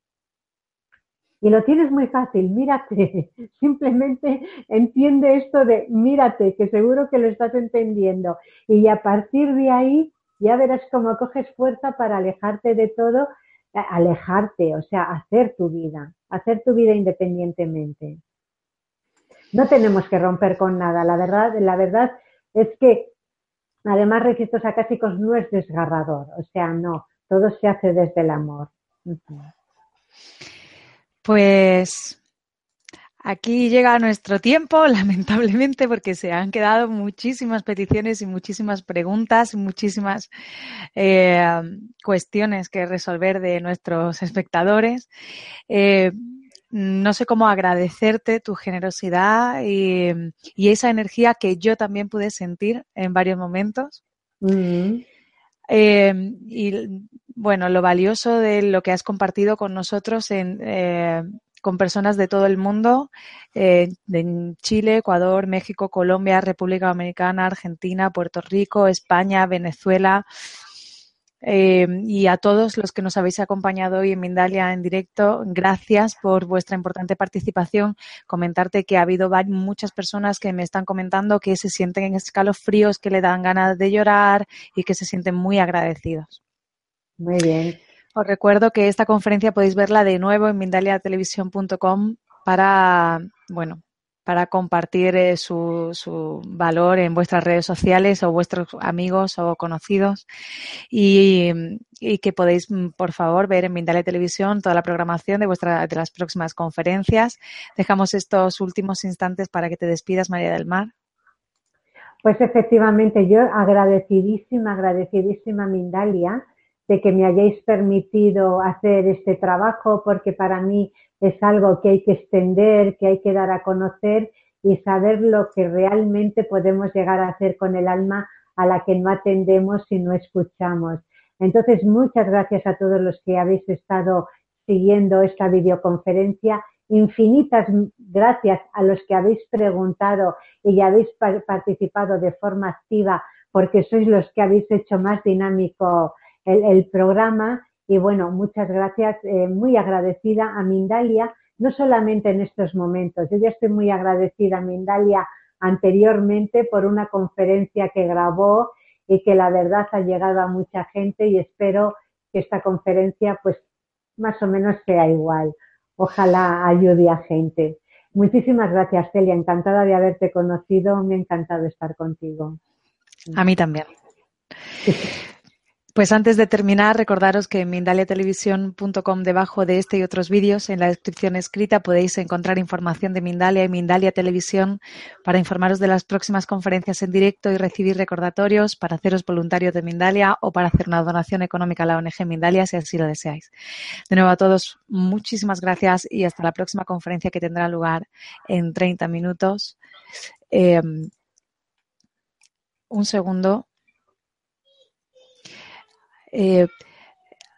Y lo tienes muy fácil, mírate, simplemente entiende esto de mírate, que seguro que lo estás entendiendo. Y a partir de ahí ya verás cómo coges fuerza para alejarte de todo alejarte, o sea, hacer tu vida, hacer tu vida independientemente. No tenemos que romper con nada. La verdad, la verdad es que además registros acásicos no es desgarrador, o sea, no, todo se hace desde el amor. Pues Aquí llega nuestro tiempo, lamentablemente, porque se han quedado muchísimas peticiones y muchísimas preguntas, muchísimas eh, cuestiones que resolver de nuestros espectadores. Eh, no sé cómo agradecerte tu generosidad y, esa energía que yo también pude sentir en varios momentos. Mm-hmm. Eh, y bueno, lo valioso de lo que has compartido con nosotros en, con personas de todo el mundo, eh, en Chile, Ecuador, México, Colombia, República Dominicana, Argentina, Puerto Rico, España, Venezuela. Eh, y a todos los que nos habéis acompañado hoy en Mindalia en directo, gracias por vuestra importante participación. Comentarte que ha habido muchas personas que me están comentando que se sienten en escalofríos, que le dan ganas de llorar y que se sienten muy agradecidos. Muy bien. Os recuerdo que esta conferencia podéis verla de nuevo en mindaliatelevisión.com para, bueno, para compartir eh, su, su, valor en vuestras redes sociales o vuestros amigos o conocidos y, que podéis, mm, por favor, ver en Mindalia Televisión toda la programación de, vuestra, de las próximas conferencias. Dejamos estos últimos instantes para que te despidas, María del Mar. Pues efectivamente, yo agradecidísima, agradecidísima Mindalia de que me hayáis permitido hacer este trabajo, porque para mí es algo que hay que extender, que hay que dar a conocer y saber lo que realmente podemos llegar a hacer con el alma a la que no atendemos y no escuchamos. Entonces, muchas gracias a todos los que habéis estado siguiendo esta videoconferencia. Infinitas gracias a los que habéis preguntado y habéis participado de forma activa, porque sois los que habéis hecho más dinámico el, programa y bueno, muchas gracias, eh, muy agradecida a Mindalia, no solamente en estos momentos, yo ya estoy muy agradecida a Mindalia anteriormente por una conferencia que grabó y que la verdad ha llegado a mucha gente y espero que esta conferencia pues más o menos sea igual. Ojalá ayude a gente. Muchísimas gracias, Celia. Encantada de haberte conocido. Me ha encantado estar contigo. A mí también. Pues antes de terminar, recordaros que en mindaliatelevisión.com, debajo de este y otros vídeos, en la descripción escrita podéis encontrar información de Mindalia y Mindalia Televisión para informaros de las próximas conferencias en directo y recibir recordatorios para haceros voluntarios de Mindalia o para hacer una donación económica a la ONG Mindalia si así lo deseáis. De nuevo a todos, muchísimas gracias y hasta la próxima conferencia que tendrá lugar en 30 minutos. Eh, un segundo. Eh,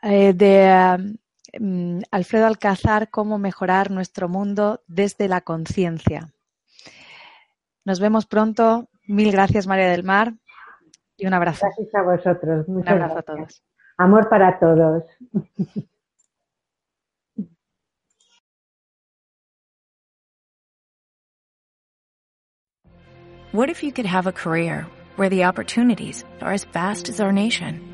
eh, de um, Alfredo Alcázar, cómo mejorar nuestro mundo desde la conciencia. Nos vemos pronto. Mil gracias, María del Mar. Y un abrazo. Gracias a vosotros. un abrazo gracias. a todos. Amor para todos. What if you could have a career where the opportunities are as vast as our nation?